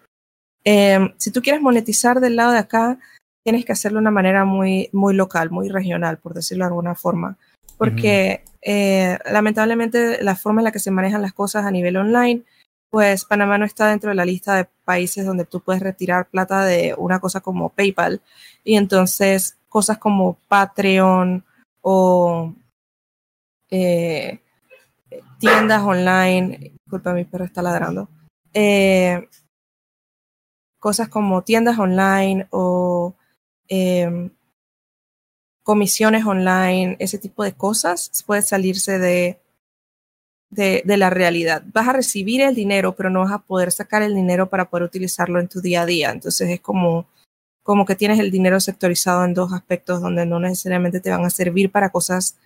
Em, si tú quieres monetizar del lado de acá, tienes que hacerlo de una manera muy, muy local, muy regional, por decirlo de alguna forma. Porque eh, lamentablemente la forma en la que se manejan las cosas a nivel online, pues Panamá no está dentro de la lista de países donde tú puedes retirar plata de una cosa como PayPal. Y entonces cosas como Patreon o eh, tiendas online, disculpa, mi perro está ladrando. Eh, cosas como tiendas online o Em, comisiones online, ese tipo de cosas, puede salirse de, de, la realidad. Vas a recibir el dinero, pero no vas a poder sacar el dinero para poder utilizarlo en tu día a día. Entonces es como, como que tienes el dinero sectorizado en dos aspectos donde no necesariamente te van a servir para cosas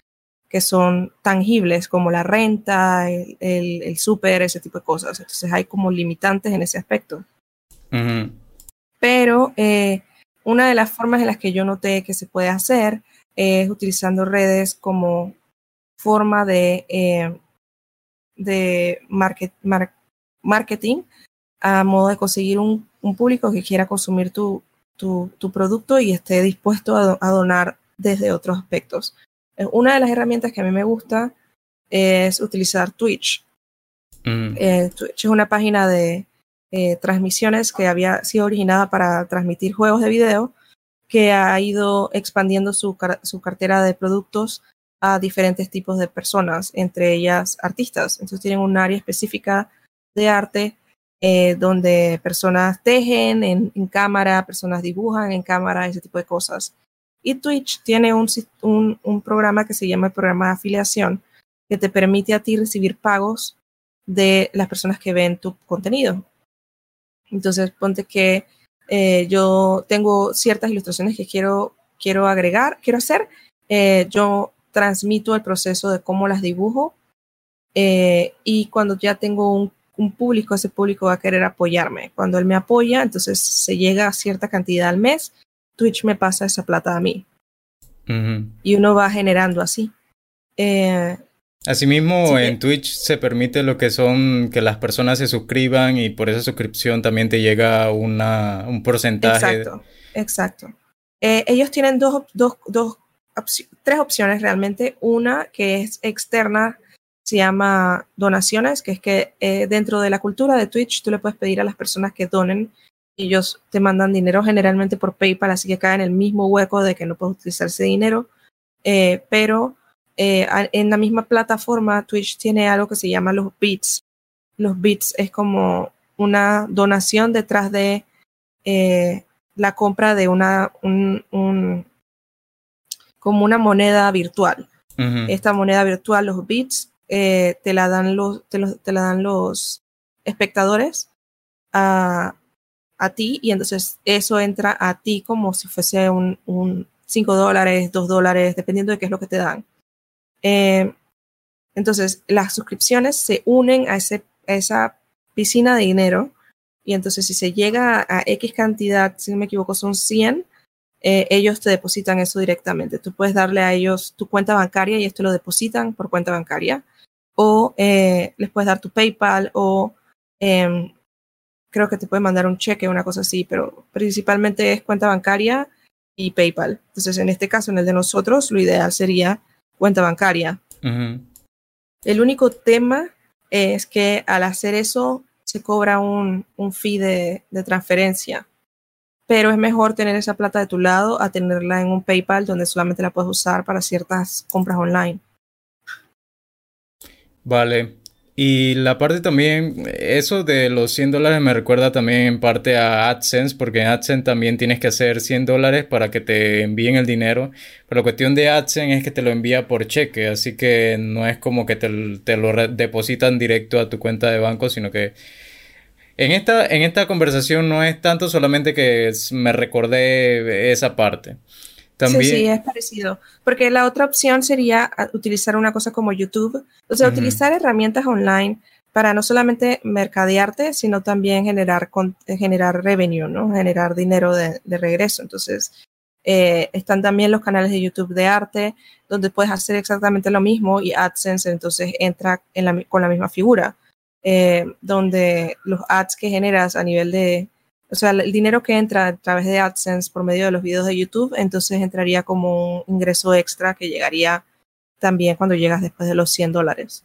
que son tangibles como la renta, el, el, súper, ese tipo de cosas. Entonces hay como limitantes en ese aspecto. Pero eh, una de las formas en las que yo noté que se puede hacer es utilizando redes como forma de, eh, de marketing a modo de conseguir un, público que quiera consumir tu, tu, producto y esté dispuesto a, donar desde otros aspectos. Una de las herramientas que a mí me gusta es utilizar Twitch. Mm. Eh, Twitch es una página de eh, transmisiones que había sido originada para transmitir juegos de video, que ha ido expandiendo su, su cartera de productos a diferentes tipos de personas, entre ellas artistas. Entonces tienen un área específica de arte eh, donde personas tejen en, cámara, personas dibujan en cámara, ese tipo de cosas. Y Twitch tiene un, un, un, programa que se llama el programa de afiliación, que te permite a ti recibir pagos de las personas que ven tu contenido. Entonces, ponte que eh, yo tengo ciertas ilustraciones que quiero, quiero agregar, quiero hacer. Eh, yo transmito el proceso de cómo las dibujo eh, y cuando ya tengo un, un, público, ese público va a querer apoyarme. Cuando él me apoya, entonces se llega a cierta cantidad al mes, Twitch me pasa esa plata a mí. Y uno va generando así. Eh, Asimismo, en Twitch se permite lo que son que las personas se suscriban y por esa suscripción también te llega una, un porcentaje. Exacto, exacto. Eh, ellos tienen dos, dos, dos tres opciones realmente. Una que es externa, se llama donaciones, que es que eh, dentro de la cultura de Twitch tú le puedes pedir a las personas que donen. Ellos te mandan dinero generalmente por PayPal, así que cae en el mismo hueco de que no puedes utilizar ese dinero. Eh, pero eh, en la misma plataforma, Twitch tiene algo que se llama los bits. Los bits es como una donación detrás de eh, la compra de una, un, un, como una moneda virtual. Esta moneda virtual, los bits, eh, te, la dan los, te, los, te la dan los espectadores a, a ti y entonces eso entra a ti como si fuese un, un 5 dólares, 2 dólares, dependiendo de qué es lo que te dan. Eh, entonces, las suscripciones se unen a, ese, esa piscina de dinero y entonces si se llega a, X cantidad, si no me equivoco, son 100, eh, ellos te depositan eso directamente. Tú puedes darle a ellos tu cuenta bancaria y esto lo depositan por cuenta bancaria. O eh, les puedes dar tu PayPal o em, creo que te pueden mandar un cheque, una cosa así, pero principalmente es cuenta bancaria y PayPal. Entonces, en este caso, en el de nosotros, lo ideal sería cuenta bancaria. El único tema es que al hacer eso se cobra un, un fee de, de, transferencia. Pero es mejor tener esa plata de tu lado a tenerla en un PayPal donde solamente la puedes usar para ciertas compras online. Vale. Y la parte también, eso de los 100 dólares me recuerda también en parte a AdSense, porque en AdSense también tienes que hacer 100 dólares para que te envíen el dinero. Pero la cuestión de AdSense es que te lo envía por cheque, así que no es como que te, lo depositan directo a tu cuenta de banco, sino que en esta, en esta conversación no es tanto solamente que me recordé esa parte. Sí, sí, es parecido. Porque la otra opción sería ah, utilizar una cosa como YouTube, o sea, utilizar herramientas online para no solamente mercadearte, sino también generar, generar revenue, ¿no? Generar dinero de, regreso. Entonces, eh, están también los canales de YouTube de arte, donde puedes hacer exactamente lo mismo y AdSense entonces entra con la misma figura, eh, donde los ads que generas a nivel de, o sea, el dinero que entra a través de AdSense por medio de los videos de YouTube, entonces entraría como un ingreso extra que llegaría también cuando llegas después de los 100 dólares.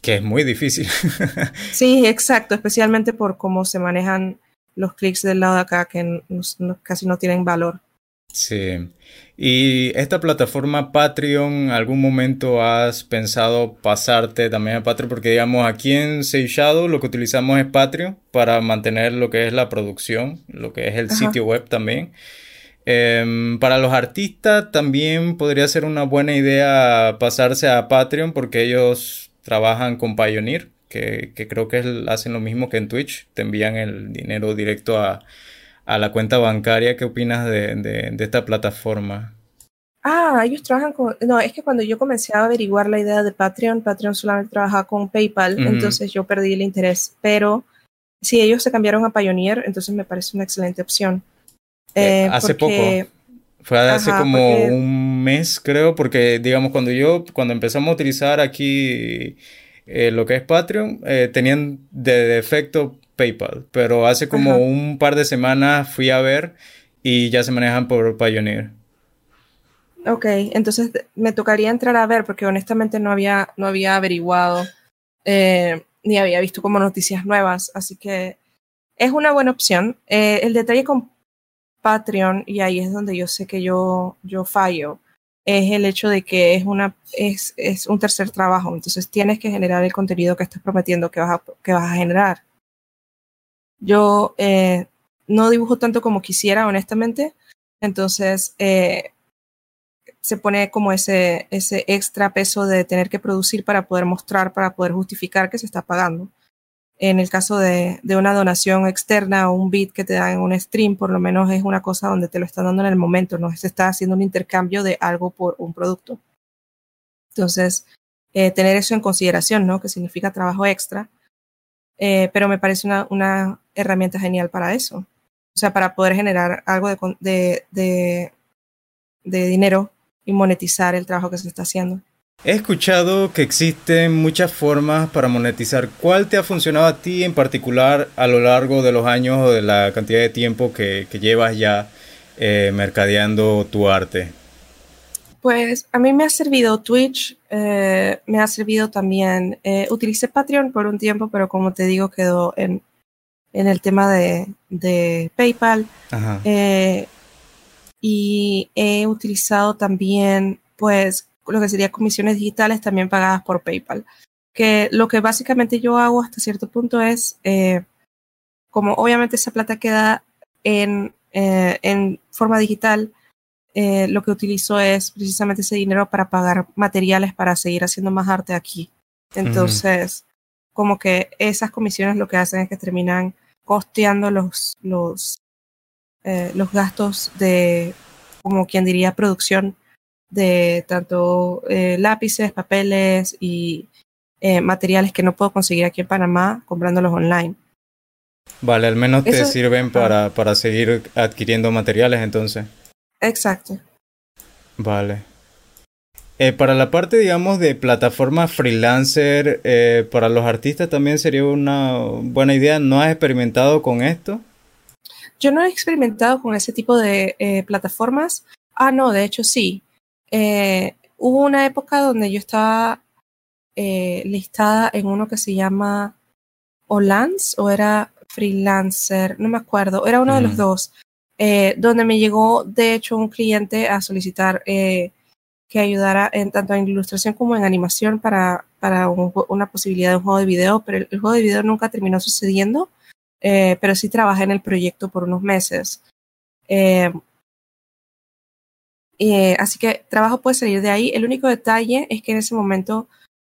Que es muy difícil. [laughs] sí, exacto, especialmente por cómo se manejan los clics del lado de acá que casi no tienen valor. Sí. ¿Y esta plataforma Patreon, algún momento has pensado pasarte también a Patreon? Porque digamos, aquí en Save Shadow lo que utilizamos es Patreon para mantener lo que es la producción, lo que es el sitio web también. Em, para los artistas también podría ser una buena idea pasarse a Patreon porque ellos trabajan con Pioneer, que, creo que hacen lo mismo que en Twitch, te envían el dinero directo a a la cuenta bancaria. ¿Qué opinas de, de, esta plataforma? Ah, ellos trabajan con... No, es que cuando yo comencé a averiguar la idea de Patreon, Patreon solamente trabajaba con PayPal, entonces yo perdí el interés. Pero si ellos se cambiaron a Pioneer, entonces me parece una excelente opción. Eh, eh, hace poco. Fue hace como un mes, creo, porque digamos, cuando yo, cuando empezamos a utilizar aquí eh, lo que es Patreon, tenían de defecto PayPal, pero hace como un par de semanas fui a ver y ya se manejan por Pioneer. Ok, entonces me tocaría entrar a ver porque honestamente no había, no había averiguado eh, ni había visto como noticias nuevas, así que es una buena opción. Eh, el detalle con Patreon, y ahí es donde yo sé que yo, yo fallo, es el hecho de que es, una, es, es un tercer trabajo, entonces tienes que generar el contenido que estás prometiendo que vas a, que vas a generar. Yo eh, no dibujo tanto como quisiera, honestamente, entonces eh, se pone como ese, ese extra peso de tener que producir para poder mostrar, para poder justificar que se está pagando. En el caso de, de, una donación externa o un bit que te dan en un stream, por lo menos es una cosa donde te lo están dando en el momento, no se está haciendo un intercambio de algo por un producto. Entonces, eh, tener eso en consideración, ¿no? Que significa trabajo extra. Pero me parece una, herramienta genial para eso. O sea, para poder generar algo de, de, de, de dinero y monetizar el trabajo que se está haciendo. He escuchado que existen muchas formas para monetizar. ¿Cuál te ha funcionado a ti en particular a lo largo de los años o de la cantidad de tiempo que, que llevas ya eh, mercadeando tu arte? Pues a mí me ha servido Twitch, eh, me ha servido también, eh, utilicé Patreon por un tiempo, pero como te digo, quedó en, en el tema de, de PayPal. Ajá. Eh, y he utilizado también, pues, lo que sería comisiones digitales también pagadas por PayPal. Que lo que básicamente yo hago hasta cierto punto es, eh, como obviamente esa plata queda en, eh, en forma digital, eh, lo que utilizo es precisamente ese dinero para pagar materiales para seguir haciendo más arte aquí. Entonces. Como que esas comisiones lo que hacen es que terminan costeando los, los, eh, los gastos de, como quien diría, producción de tanto eh, lápices, papeles y eh, materiales que no puedo conseguir aquí en Panamá comprándolos online. Vale, al menos te Eso, sirven para, para seguir adquiriendo materiales entonces. Exacto. Vale. Eh, para la parte, digamos, de plataforma freelancer, eh, para los artistas también sería una buena idea. ¿No has experimentado con esto? Yo no he experimentado con ese tipo de eh, plataformas. Ah, no, de hecho sí. Hubo una época donde yo estaba listada en uno que se llama Olans o era freelancer, no me acuerdo, era uno mm. de los dos, eh, donde me llegó de hecho un cliente a solicitar que ayudara en tanto en ilustración como en animación para, para un, una posibilidad de un juego de video, pero el, el juego de video nunca terminó sucediendo, eh, pero sí trabajé en el proyecto por unos meses. Eh, eh, así que trabajo puede salir de ahí. El único detalle es que en ese momento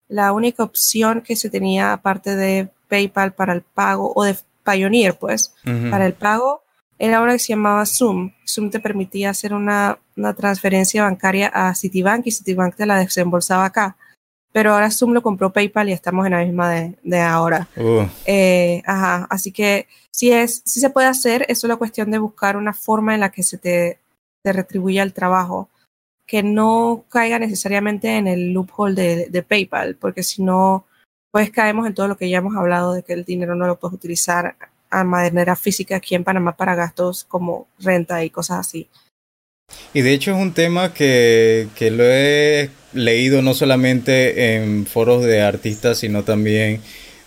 la única opción que se tenía aparte de PayPal para el pago o de Pioneer, pues, uh -huh. para el pago, era una que se llamaba Zoom. Zoom te permitía hacer una, una, transferencia bancaria a Citibank y Citibank te la desembolsaba acá. Pero ahora Zoom lo compró PayPal y estamos en la misma de, de ahora. Uh. Eh, ajá, así que si es, si se puede hacer, es solo cuestión de buscar una forma en la que se te te retribuya el trabajo, que no caiga necesariamente en el loophole de, de PayPal, porque si no, pues caemos en todo lo que ya hemos hablado de que el dinero no lo puedes utilizar a manera física aquí en Panamá para gastos como renta y cosas así. Y de hecho es un tema que, que lo he leído no solamente en foros de artistas, sino también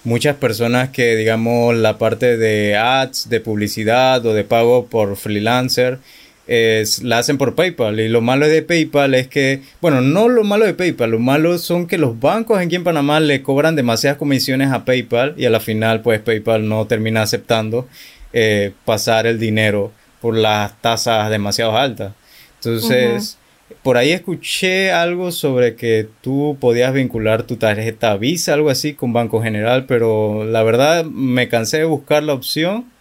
muchas personas que digamos la parte de ads, de publicidad o de pago por freelancer, es, la hacen por PayPal. Y lo malo de PayPal es que, bueno, no lo malo de PayPal, lo malo son que los bancos aquí en Panamá le cobran demasiadas comisiones a PayPal y a la final, pues PayPal no termina aceptando eh, pasar el dinero por las tasas demasiado altas. Entonces, uh -huh. por ahí escuché algo sobre que tú podías vincular tu tarjeta Visa, algo así, con Banco General, pero la verdad me cansé de buscar la opción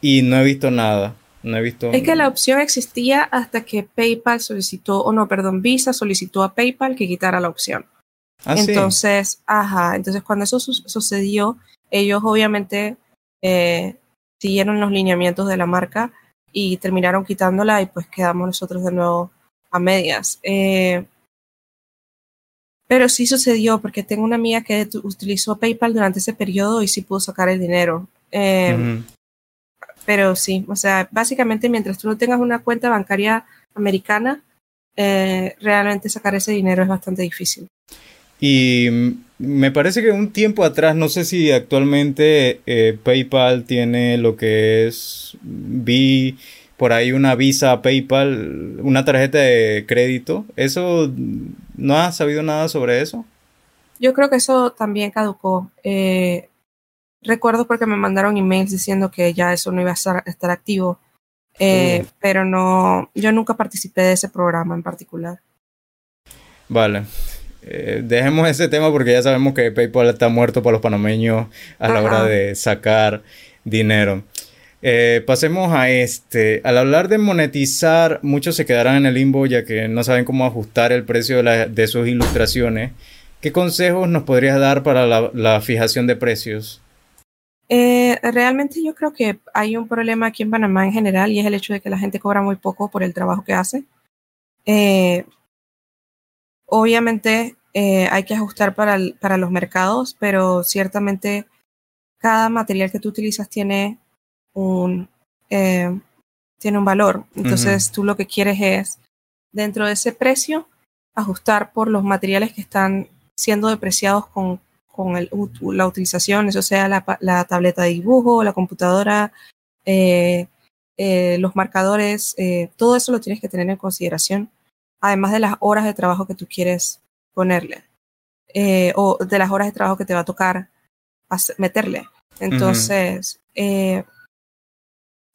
y no he visto nada. No he visto. Es que la opción existía hasta que PayPal solicitó, o no, perdón, Visa solicitó a PayPal que quitara la opción. Ah, entonces, sí. ajá, entonces cuando eso su sucedió, ellos obviamente eh, siguieron los lineamientos de la marca y terminaron quitándola y pues quedamos nosotros de nuevo a medias. Eh, pero sí sucedió porque tengo una amiga que utilizó PayPal durante ese periodo y sí pudo sacar el dinero. Eh, uh -huh pero sí, o sea, básicamente mientras tú no tengas una cuenta bancaria americana, eh, realmente sacar ese dinero es bastante difícil. Y me parece que un tiempo atrás, no sé si actualmente eh, PayPal tiene lo que es, vi por ahí una visa PayPal, una tarjeta de crédito. ¿Eso no has sabido nada sobre eso? Yo creo que eso también caducó. Eh, recuerdo porque me mandaron emails diciendo que ya eso no iba a estar, estar activo, eh, pero no, yo nunca participé de ese programa en particular. Vale. Eh, dejemos ese tema porque ya sabemos que PayPal está muerto para los panameños a la hora de sacar dinero. Eh, pasemos a este. Al hablar de monetizar, muchos se quedarán en el limbo ya que no saben cómo ajustar el precio de, sus ilustraciones. ¿Qué consejos nos podrías dar para la, fijación de precios? Eh, realmente yo creo que hay un problema aquí en Panamá en general y es el hecho de que la gente cobra muy poco por el trabajo que hace. Eh, obviamente hay que ajustar para, para los mercados, pero ciertamente cada material que tú utilizas tiene un, eh, tiene un valor. Entonces tú lo que quieres es, dentro de ese precio, ajustar por los materiales que están siendo depreciados con, con el, la utilización, eso sea la, tableta de dibujo, la computadora, eh, eh, los marcadores, todo eso lo tienes que tener en consideración, además de las horas de trabajo que tú quieres ponerle, o de las horas de trabajo que te va a tocar meterle. Entonces,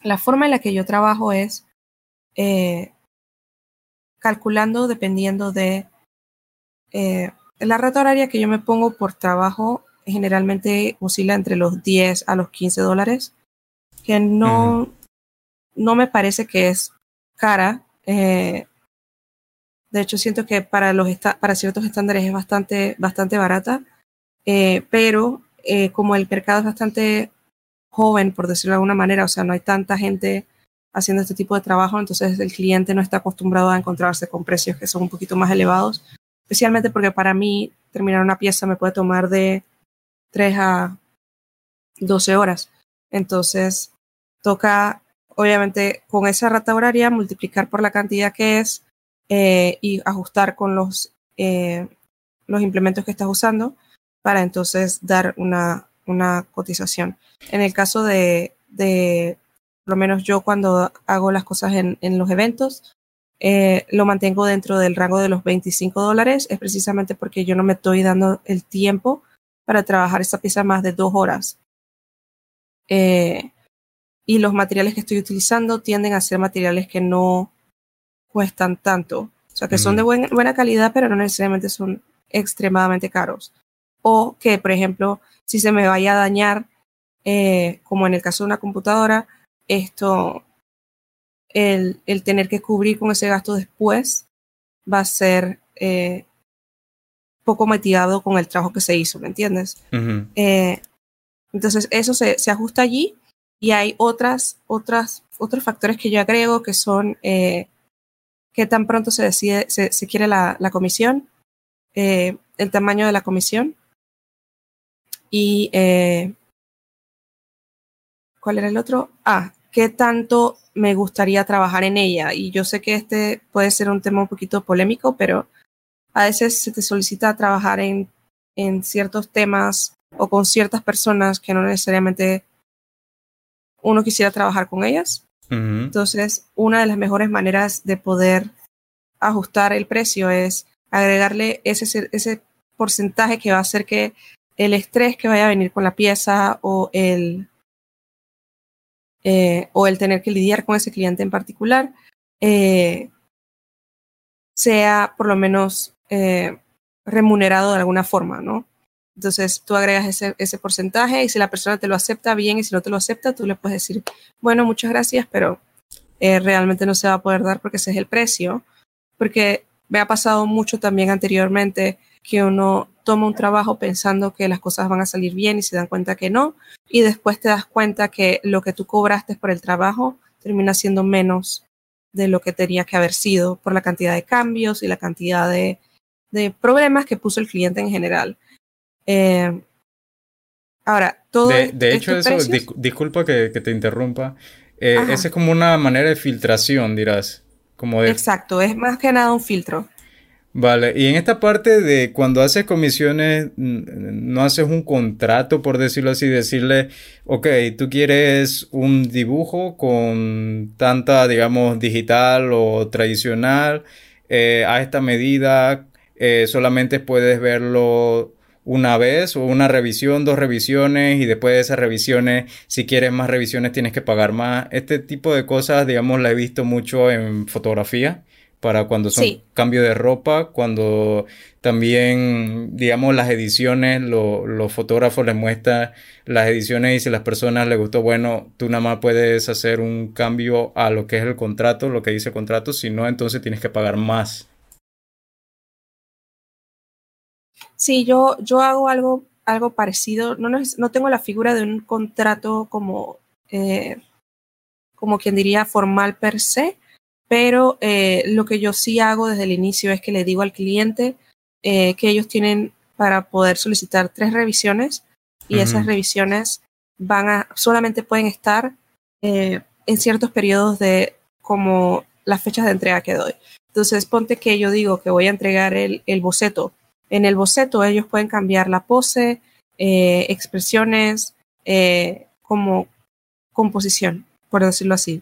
la forma en la que yo trabajo es eh, calculando dependiendo de eh, la rata horaria que yo me pongo por trabajo generalmente oscila entre los 10 a los 15 dólares, que no, no me parece que es cara. Eh, de hecho, siento que para, los para ciertos estándares es bastante, bastante barata, pero como el mercado es bastante joven, por decirlo de alguna manera, o sea, no hay tanta gente haciendo este tipo de trabajo, entonces el cliente no está acostumbrado a encontrarse con precios que son un poquito más elevados, especialmente porque para mí terminar una pieza me puede tomar de 3 a 12 horas. Entonces, toca, obviamente, con esa rata horaria, multiplicar por la cantidad que es eh, y ajustar con los, eh, los implementos que estás usando para entonces dar una, una cotización. En el caso de, de, por lo menos yo cuando hago las cosas en, en los eventos, eh, lo mantengo dentro del rango de los 25 dólares, es precisamente porque yo no me estoy dando el tiempo para trabajar esta pieza más de dos horas. Eh, y los materiales que estoy utilizando tienden a ser materiales que no cuestan tanto. O sea, que son de buena calidad, pero no necesariamente son extremadamente caros. O que, por ejemplo, si se me vaya a dañar, eh, como en el caso de una computadora, esto, el, el, tener que cubrir con ese gasto después va a ser eh, poco motivado con el trabajo que se hizo, ¿me entiendes? eh, entonces, eso se, se, ajusta allí y hay otras, otras, otros factores que yo agrego que son eh, qué tan pronto se decide, se, quiere la, la comisión, eh, el tamaño de la comisión, y eh, ¿cuál era el otro? Ah, ¿qué tanto me gustaría trabajar en ella? Y yo sé que este puede ser un tema un poquito polémico, pero a veces se te solicita trabajar en, en ciertos temas o con ciertas personas que no necesariamente uno quisiera trabajar con ellas. Entonces, una de las mejores maneras de poder ajustar el precio es agregarle ese, ese porcentaje que va a hacer que el estrés que vaya a venir con la pieza o el, eh, o el tener que lidiar con ese cliente en particular eh, sea por lo menos eh, remunerado de alguna forma, ¿no? Entonces tú agregas ese, porcentaje y si la persona te lo acepta bien y si no te lo acepta, tú le puedes decir, bueno, muchas gracias, pero realmente no se va a poder dar porque ese es el precio. Porque me ha pasado mucho también anteriormente que uno toma un trabajo pensando que las cosas van a salir bien y se dan cuenta que no, y después te das cuenta que lo que tú cobraste por el trabajo termina siendo menos de lo que tenía que haber sido por la cantidad de cambios y la cantidad de, de problemas que puso el cliente en general. Eh, ahora, todo... De, de hecho, eso, disculpa que, que, te interrumpa, eh, esa es como una manera de filtración, dirás Como Exacto, es más que nada un filtro. Vale, y en esta parte de cuando haces comisiones, no haces un contrato, por decirlo así, decirle, ok, tú quieres un dibujo con tanta, digamos, digital o tradicional, eh, a esta medida, eh, solamente puedes verlo una vez o una revisión, dos revisiones y después de esas revisiones, si quieres más revisiones tienes que pagar más. Este tipo de cosas, digamos, la he visto mucho en fotografía para cuando son cambio de ropa, cuando también, digamos, las ediciones, los fotógrafos les muestran las ediciones y si a las personas les gustó, bueno, tú nada más puedes hacer un cambio a lo que es el contrato, lo que dice el contrato, si no, entonces tienes que pagar más. Sí, yo, yo hago algo, algo parecido. No, no, tengo la figura de un contrato como, eh, como quien diría formal per se, pero eh, lo que yo sí hago desde el inicio es que le digo al cliente eh, que ellos tienen para poder solicitar tres revisiones y esas revisiones van a solamente pueden estar en ciertos periodos de como las fechas de entrega que doy. Entonces, ponte que yo digo que voy a entregar el, el boceto en el boceto ellos pueden cambiar la pose, eh, expresiones, eh, como composición, por decirlo así.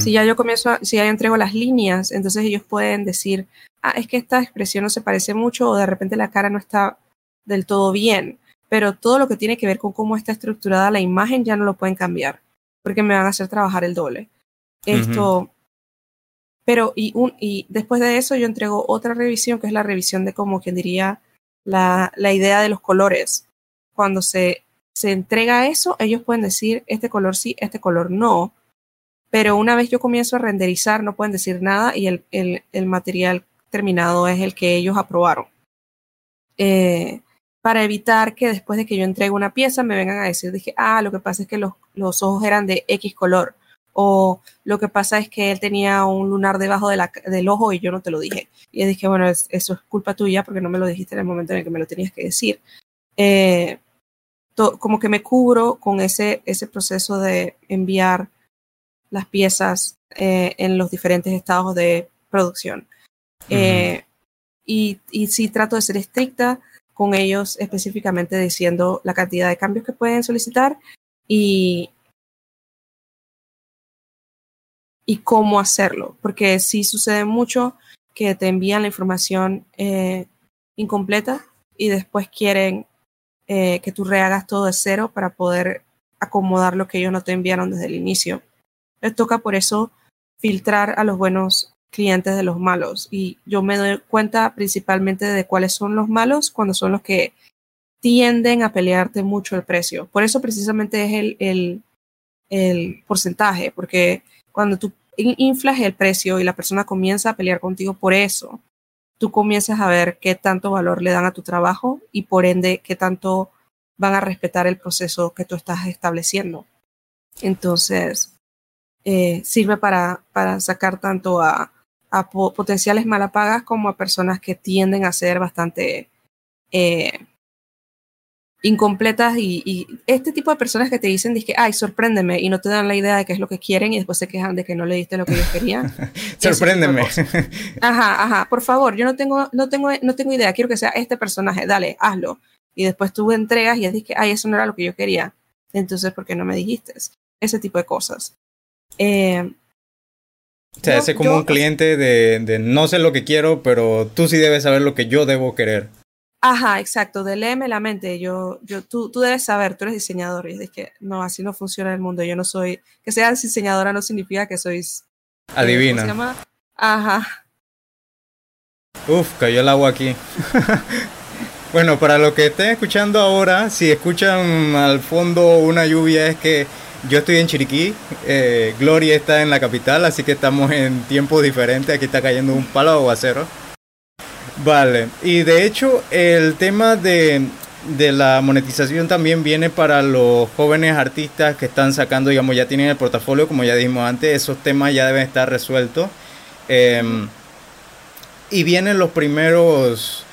Si ya yo comienzo, si ya yo entrego las líneas, entonces ellos pueden decir, ah, es que esta expresión no se parece mucho o de repente la cara no está del todo bien, pero todo lo que tiene que ver con cómo está estructurada la imagen ya no lo pueden cambiar, porque me van a hacer trabajar el doble. Esto, pero y, un, y después de eso yo entrego otra revisión, que es la revisión de como quien diría la, la idea de los colores. Cuando se, se entrega eso, ellos pueden decir este color sí, este color no. Pero una vez yo comienzo a renderizar, no pueden decir nada y el, el, material terminado es el que ellos aprobaron. Eh, para evitar que después de que yo entregue una pieza me vengan a decir, dije, ah, lo que pasa es que los, los ojos eran de X color o lo que pasa es que él tenía un lunar debajo de la, del ojo y yo no te lo dije. Y yo dije, bueno, eso es culpa tuya porque no me lo dijiste en el momento en el que me lo tenías que decir. Eh, como que me cubro con ese, ese proceso de enviar las piezas eh, en los diferentes estados de producción. Eh, y, y sí trato de ser estricta con ellos específicamente diciendo la cantidad de cambios que pueden solicitar y, y cómo hacerlo, porque sí sucede mucho que te envían la información eh, incompleta y después quieren eh, que tú rehagas todo de cero para poder acomodar lo que ellos no te enviaron desde el inicio. Les toca por eso filtrar a los buenos clientes de los malos y yo me doy cuenta principalmente de cuáles son los malos cuando son los que tienden a pelearte mucho el precio. Por eso precisamente es el, el, el porcentaje, porque cuando tú inflas el precio y la persona comienza a pelear contigo por eso, tú comienzas a ver qué tanto valor le dan a tu trabajo y por ende qué tanto van a respetar el proceso que tú estás estableciendo. Entonces, eh, sirve para, para sacar tanto a, a potenciales malapagas como a personas que tienden a ser bastante eh, incompletas y, este tipo de personas que te dicen, que, ay, sorpréndeme y no te dan la idea de qué es lo que quieren y después se quejan de que no le diste lo que ellos querían. [laughs] sorpréndeme. Ajá, ajá, por favor, yo no tengo, no tengo, no tengo idea, quiero que sea este personaje, dale, hazlo. Y después tú entregas y es que, ay, eso no era lo que yo quería. Entonces, ¿por qué no me dijiste? Ese tipo de cosas. Eh, o sea, ese como un cliente de, de no sé lo que quiero, pero tú sí debes saber lo que yo debo querer. Ajá, exacto, de léeme la mente. Yo, yo, tú, tú debes saber, tú eres diseñador. Y es que no, así no funciona el mundo. Yo no soy, que seas diseñadora no significa que sois. Eh, Adivina. ¿cómo se llama? Ajá. Uf, cayó el agua aquí. [laughs] bueno, para lo que estén escuchando ahora, si escuchan al fondo una lluvia, es que yo estoy en Chiriquí, eh, Gloria está en la capital, así que estamos en tiempos diferentes. Aquí está cayendo un palo de aguacero. Vale, y de hecho el tema de, de, la monetización también viene para los jóvenes artistas que están sacando, digamos, ya tienen el portafolio, como ya dijimos antes, esos temas ya deben estar resueltos. Em, y vienen los primeros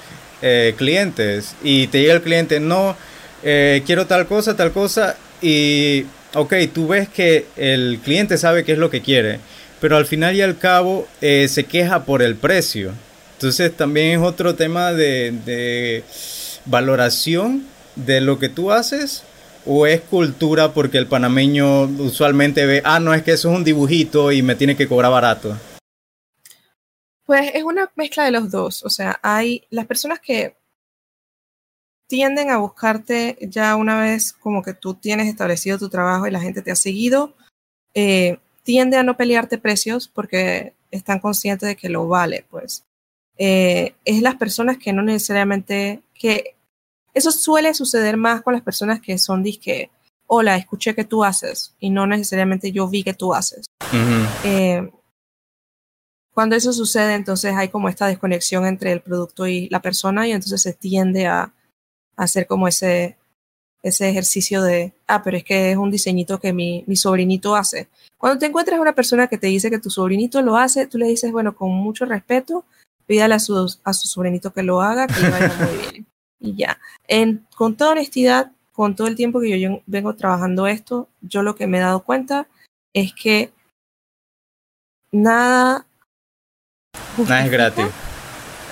eh, clientes y te llega el cliente, no, eh, quiero tal cosa, tal cosa, y ok, tú ves que el cliente sabe qué es lo que quiere pero al final y al cabo eh, se queja por el precio. Entonces también es otro tema de, valoración de lo que tú haces o es cultura porque el panameño usualmente ve, ah, no, es que eso es un dibujito y me tiene que cobrar barato? Pues es una mezcla de los dos. O sea, hay las personas que tienden a buscarte ya una vez como que tú tienes establecido tu trabajo y la gente te ha seguido, eh, tiende a no pelearte precios porque están conscientes de que lo vale, pues. Eh, es las personas que no necesariamente, que eso suele suceder más con las personas que son disque, hola, escuché que tú haces y no necesariamente yo vi que tú haces. eh, cuando eso sucede, entonces hay como esta desconexión entre el producto y la persona y entonces se tiende a, hacer como ese, ese ejercicio de, ah, pero es que es un diseñito que mi, mi sobrinito hace. Cuando te encuentras una persona que te dice que tu sobrinito lo hace, tú le dices, bueno, con mucho respeto, pídale a su, a su sobrinito que lo haga, que le vaya muy bien. [laughs] Y ya. En, con toda honestidad, con todo el tiempo que yo, yo vengo trabajando esto, yo lo que me he dado cuenta es que nada Nada es gratis.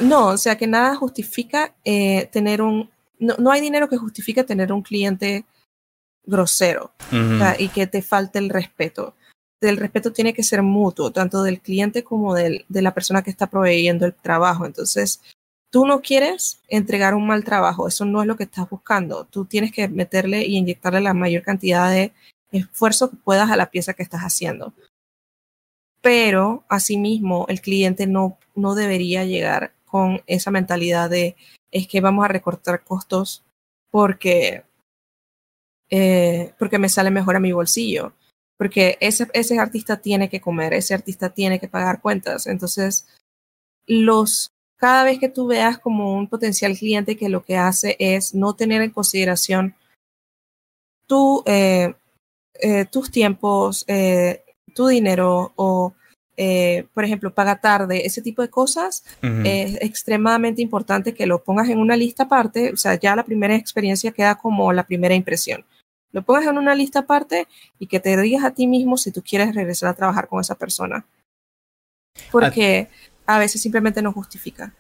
No, o sea que nada justifica eh, tener un... No, no, hay dinero que justifique tener un cliente grosero uh -huh. o sea, y que te falte el respeto. El respeto tiene que ser mutuo, tanto del cliente como del, de la persona que está proveyendo el trabajo. Entonces, tú no quieres entregar un mal trabajo, eso no es lo que estás buscando. Tú tienes que meterle y inyectarle la mayor cantidad de esfuerzo que puedas a la pieza que estás haciendo pero asimismo el cliente no, no debería llegar con esa mentalidad de es que vamos a recortar costos porque, eh, porque me sale mejor a mi bolsillo. Porque ese, ese artista tiene que comer, ese artista tiene que pagar cuentas. Entonces, los, cada vez que tú veas como un potencial cliente que lo que hace es no tener en consideración tu, eh, eh, tus tiempos, eh, tu dinero o, por ejemplo, paga tarde, ese tipo de cosas, uh -huh. es extremadamente importante que lo pongas en una lista aparte. O sea, ya la primera experiencia queda como la primera impresión. Lo pongas en una lista aparte y que te digas a ti mismo si tú quieres regresar a trabajar con esa persona. Porque a, veces simplemente no justifica.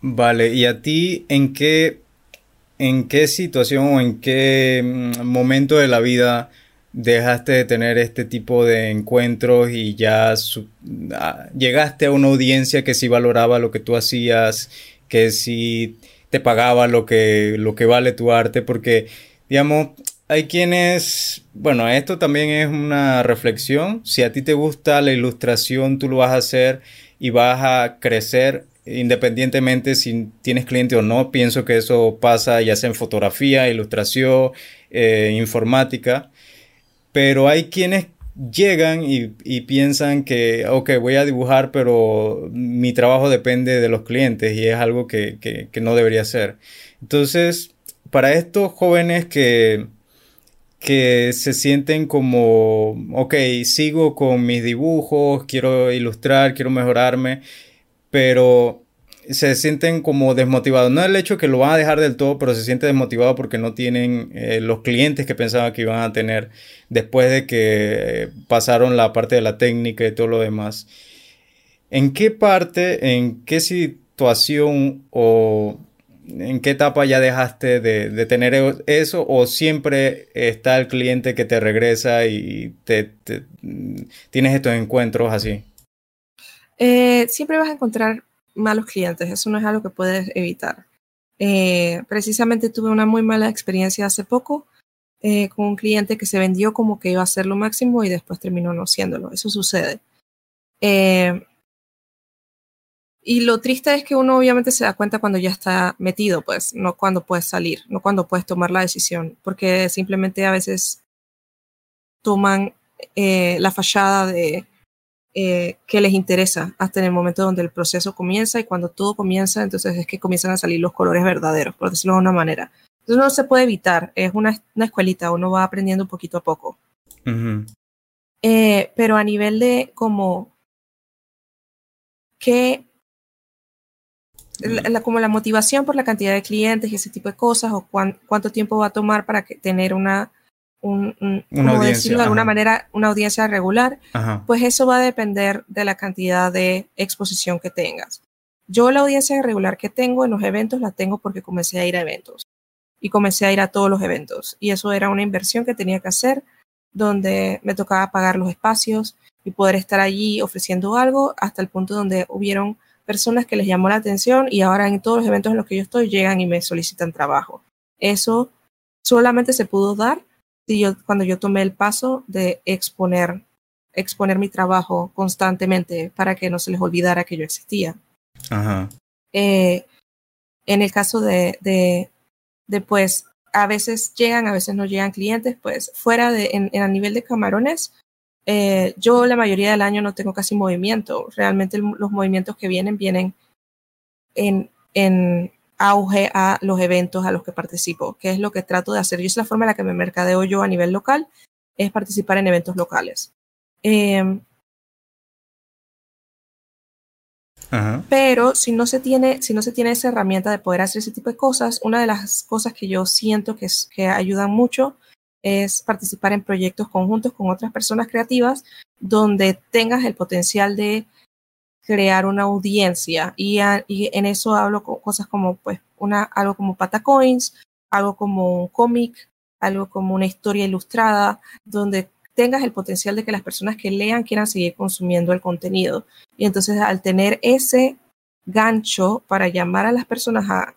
Vale, ¿y a ti en qué, en qué situación o en qué mm, momento de la vida dejaste de tener este tipo de encuentros y ya su, a, llegaste a una audiencia que sí valoraba lo que tú hacías, que sí te pagaba lo que, lo que vale tu arte, porque, digamos, hay quienes, bueno, esto también es una reflexión, si a ti te gusta la ilustración, tú lo vas a hacer y vas a crecer independientemente si tienes cliente o no, pienso que eso pasa ya sea en fotografía, ilustración, eh, informática, pero hay quienes llegan y, piensan que, ok, voy a dibujar, pero mi trabajo depende de los clientes y es algo que, que, que no debería ser. Entonces, para estos jóvenes que, que se sienten como, ok, sigo con mis dibujos, quiero ilustrar, quiero mejorarme, pero se sienten como desmotivados. No el hecho que lo van a dejar del todo, pero se sienten desmotivados porque no tienen eh, los clientes que pensaban que iban a tener después de que pasaron la parte de la técnica y todo lo demás. ¿En qué parte, en qué situación o en qué etapa ya dejaste de, de tener eso o siempre está el cliente que te regresa y te, te tienes estos encuentros así? Eh, siempre vas a encontrar malos clientes, eso no es algo que puedes evitar. Eh, precisamente tuve una muy mala experiencia hace poco eh, con un cliente que se vendió como que iba a ser lo máximo y después terminó no siéndolo. Eso sucede. Eh, y lo triste es que uno obviamente se da cuenta cuando ya está metido, pues, no cuando puedes salir, no cuando puedes tomar la decisión, porque simplemente a veces toman eh, la fachada de eh, que les interesa hasta en el momento donde el proceso comienza y cuando todo comienza, entonces es que comienzan a salir los colores verdaderos, por decirlo de una manera. Entonces no se puede evitar, es una, una escuelita, uno va aprendiendo poquito a poco. Uh -huh. eh, pero a nivel de como que la, la, como la motivación por la cantidad de clientes y ese tipo de cosas o cuán, cuánto tiempo va a tomar para que, tener una una audiencia, de alguna manera, una audiencia regular, pues eso va a depender de la cantidad de exposición que tengas. Yo la audiencia regular que tengo en los eventos la tengo porque comencé a ir a eventos y comencé a ir a todos los eventos y eso era una inversión que tenía que hacer donde me tocaba pagar los espacios y poder estar allí ofreciendo algo hasta el punto donde hubieron personas que les llamó la atención y ahora en todos los eventos en los que yo estoy llegan y me solicitan trabajo. Eso solamente se pudo dar yo, cuando yo tomé el paso de exponer, exponer mi trabajo constantemente para que no se les olvidara que yo existía. Eh, en el caso de, de, de, pues, a veces llegan, a veces no llegan clientes, pues, fuera de, en, en a nivel de camarones, eh, yo la mayoría del año no tengo casi movimiento. Realmente los movimientos que vienen vienen en, en auge a los eventos a los que participo, que es lo que trato de hacer. Yo es la forma en la que me mercadeo yo a nivel local, es participar en eventos locales. Em, pero si no se tiene, si no se tiene esa herramienta de poder hacer ese tipo de cosas, una de las cosas que yo siento que, que ayudan mucho es participar en proyectos conjuntos con otras personas creativas donde tengas el potencial de crear una audiencia y, en eso hablo con cosas como pues una algo como patacoins, algo como un cómic, algo como una historia ilustrada donde tengas el potencial de que las personas que lean quieran seguir consumiendo el contenido. Y entonces al tener ese gancho para llamar a las personas a,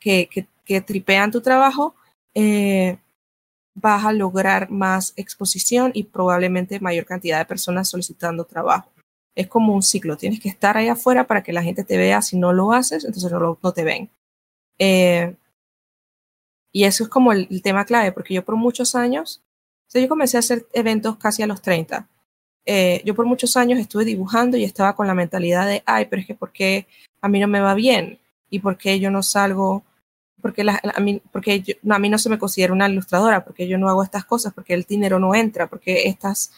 que, que, tripean tu trabajo, eh, vas a lograr más exposición y probablemente mayor cantidad de personas solicitando trabajo es como un ciclo. Tienes que estar ahí afuera para que la gente te vea. Si no lo haces, entonces no, te ven. Eh, y eso es como el, tema clave, porque yo por muchos años, o sea, yo comencé a hacer eventos casi a los 30. Eh, yo por muchos años estuve dibujando y estaba con la mentalidad de, ay, pero es que ¿por qué a mí no me va bien? ¿Y por qué yo no salgo? Porque, a, mí, porque a mí no se me considera una ilustradora, porque yo no hago estas cosas, porque el dinero no entra, porque estas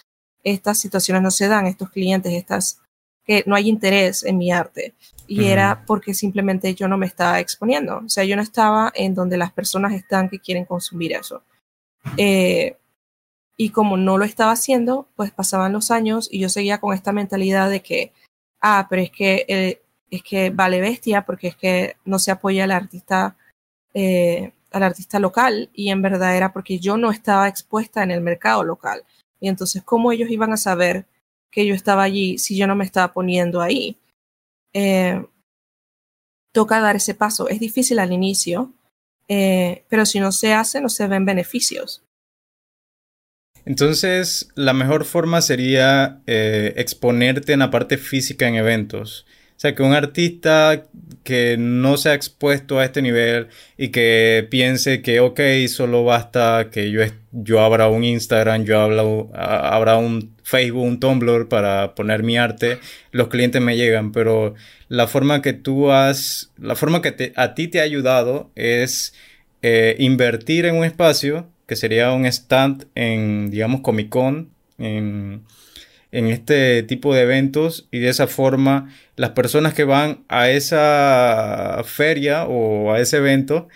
estas situaciones no se dan, estos clientes, estas que no hay interés en mi arte. Y era porque simplemente yo no me estaba exponiendo. O sea, yo no estaba en donde las personas están que quieren consumir eso. Eh, y como no lo estaba haciendo, pues pasaban los años y yo seguía con esta mentalidad de que, ah, pero es que, eh, es que vale bestia porque es que no se apoya al artista, eh, al artista local y en verdad era porque yo no estaba expuesta en el mercado local. Y entonces, ¿cómo ellos iban a saber que yo estaba allí si yo no me estaba poniendo ahí? Eh, toca dar ese paso. Es difícil al inicio, eh, pero si no se hace, no se ven beneficios. Entonces, la mejor forma sería exponerte en la parte física en eventos. O sea, que un artista que no se ha expuesto a este nivel y que piense que, ok, solo basta que yo, yo abra un Instagram, yo abra, un Facebook, un Tumblr para poner mi arte, los clientes me llegan, pero la forma que tú has, la forma que a ti te ha ayudado es eh, invertir en un espacio que sería un stand en, digamos, Comic Con, en en este tipo de eventos y de esa forma las personas que van a esa feria o a ese evento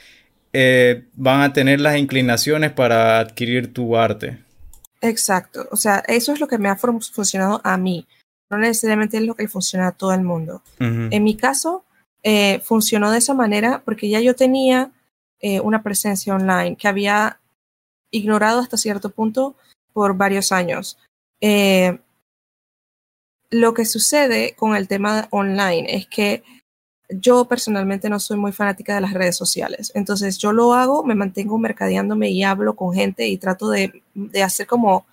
eh, van a tener las inclinaciones para adquirir tu arte. Exacto, o sea, eso es lo que me ha funcionado a mí, no necesariamente es lo que funciona a todo el mundo. En mi caso, eh, funcionó de esa manera porque ya yo tenía eh, una presencia online que había ignorado hasta cierto punto por varios años lo que sucede con el tema online es que yo personalmente no soy muy fanática de las redes sociales. Entonces yo lo hago, me mantengo mercadeándome y hablo con gente y trato de, hacer como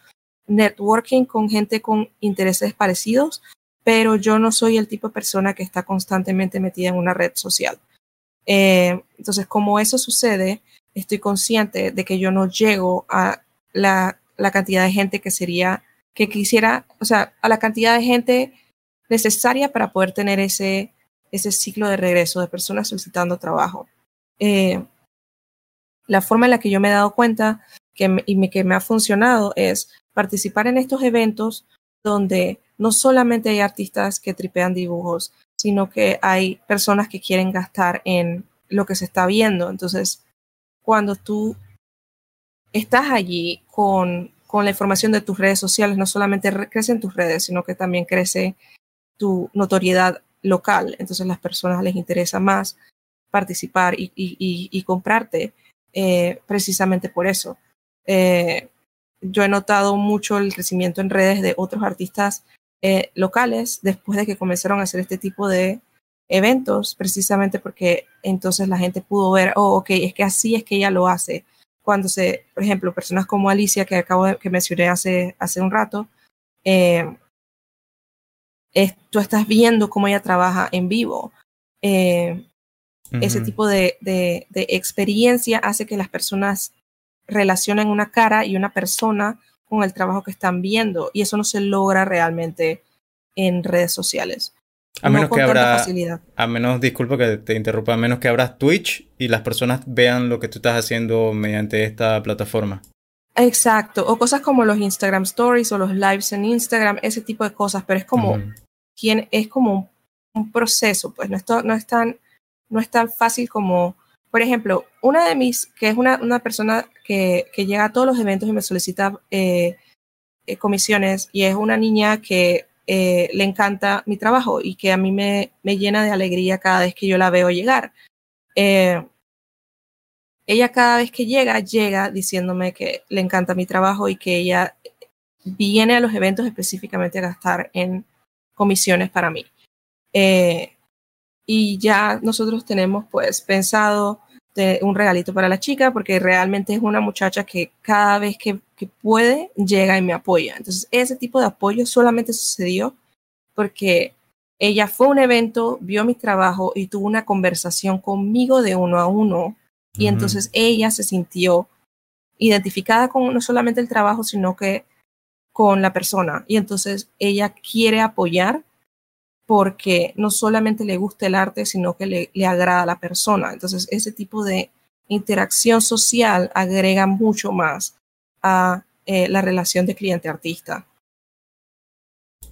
networking con gente con intereses parecidos, pero yo no soy el tipo de persona que está constantemente metida en una red social. Eh, entonces, como eso sucede, estoy consciente de que yo no llego a la, la cantidad de gente que sería que quisiera, o sea, a la cantidad de gente necesaria para poder tener ese, ese ciclo de regreso de personas solicitando trabajo. Eh, la forma en la que yo me he dado cuenta que y que me ha funcionado es participar en estos eventos donde no solamente hay artistas que tripean dibujos, sino que hay personas que quieren gastar en lo que se está viendo. Entonces, cuando tú estás allí con, con la información de tus redes sociales, no solamente crecen tus redes, sino que también crece tu notoriedad local. Entonces las personas les interesa más participar y, y, y comprarte eh, precisamente por eso. Eh, yo he notado mucho el crecimiento en redes de otros artistas eh, locales después de que comenzaron a hacer este tipo de eventos, precisamente porque entonces la gente pudo ver, oh, ok, es que así es que ella lo hace. Cuando se, por ejemplo, personas como Alicia, que acabo de, que mencioné hace, hace un rato, eh, tú estás viendo cómo ella trabaja en vivo. Eh, ese tipo de, de, de, experiencia hace que las personas relacionen una cara y una persona con el trabajo que están viendo y eso no se logra realmente en redes sociales. A menos que abra, a menos, disculpa que te interrumpa, a menos que abras Twitch y las personas vean lo que tú estás haciendo mediante esta plataforma. Exacto, o cosas como los Instagram Stories o los lives en Instagram, ese tipo de cosas, pero es como, es como un, proceso, pues. No es, no, es tan, no es tan fácil como, por ejemplo, una de mis, que es una, una persona que, que llega a todos los eventos y me solicita eh, eh, comisiones y es una niña que eh, le encanta mi trabajo y que a mí me, me, llena de alegría cada vez que yo la veo llegar. Eh, ella cada vez que llega, llega diciéndome que le encanta mi trabajo y que ella viene a los eventos específicamente a gastar en comisiones para mí. Eh, y ya nosotros tenemos pues pensado un regalito para la chica porque realmente es una muchacha que cada vez que que puede, llega y me apoya. Entonces, ese tipo de apoyo solamente sucedió porque ella fue a un evento, vio mi trabajo y tuvo una conversación conmigo de uno a uno. Y entonces ella se sintió identificada con no solamente el trabajo, sino que con la persona. Y entonces ella quiere apoyar porque no solamente le gusta el arte, sino que le, le agrada a la persona. Entonces ese tipo de interacción social agrega mucho más a eh, la relación de cliente-artista.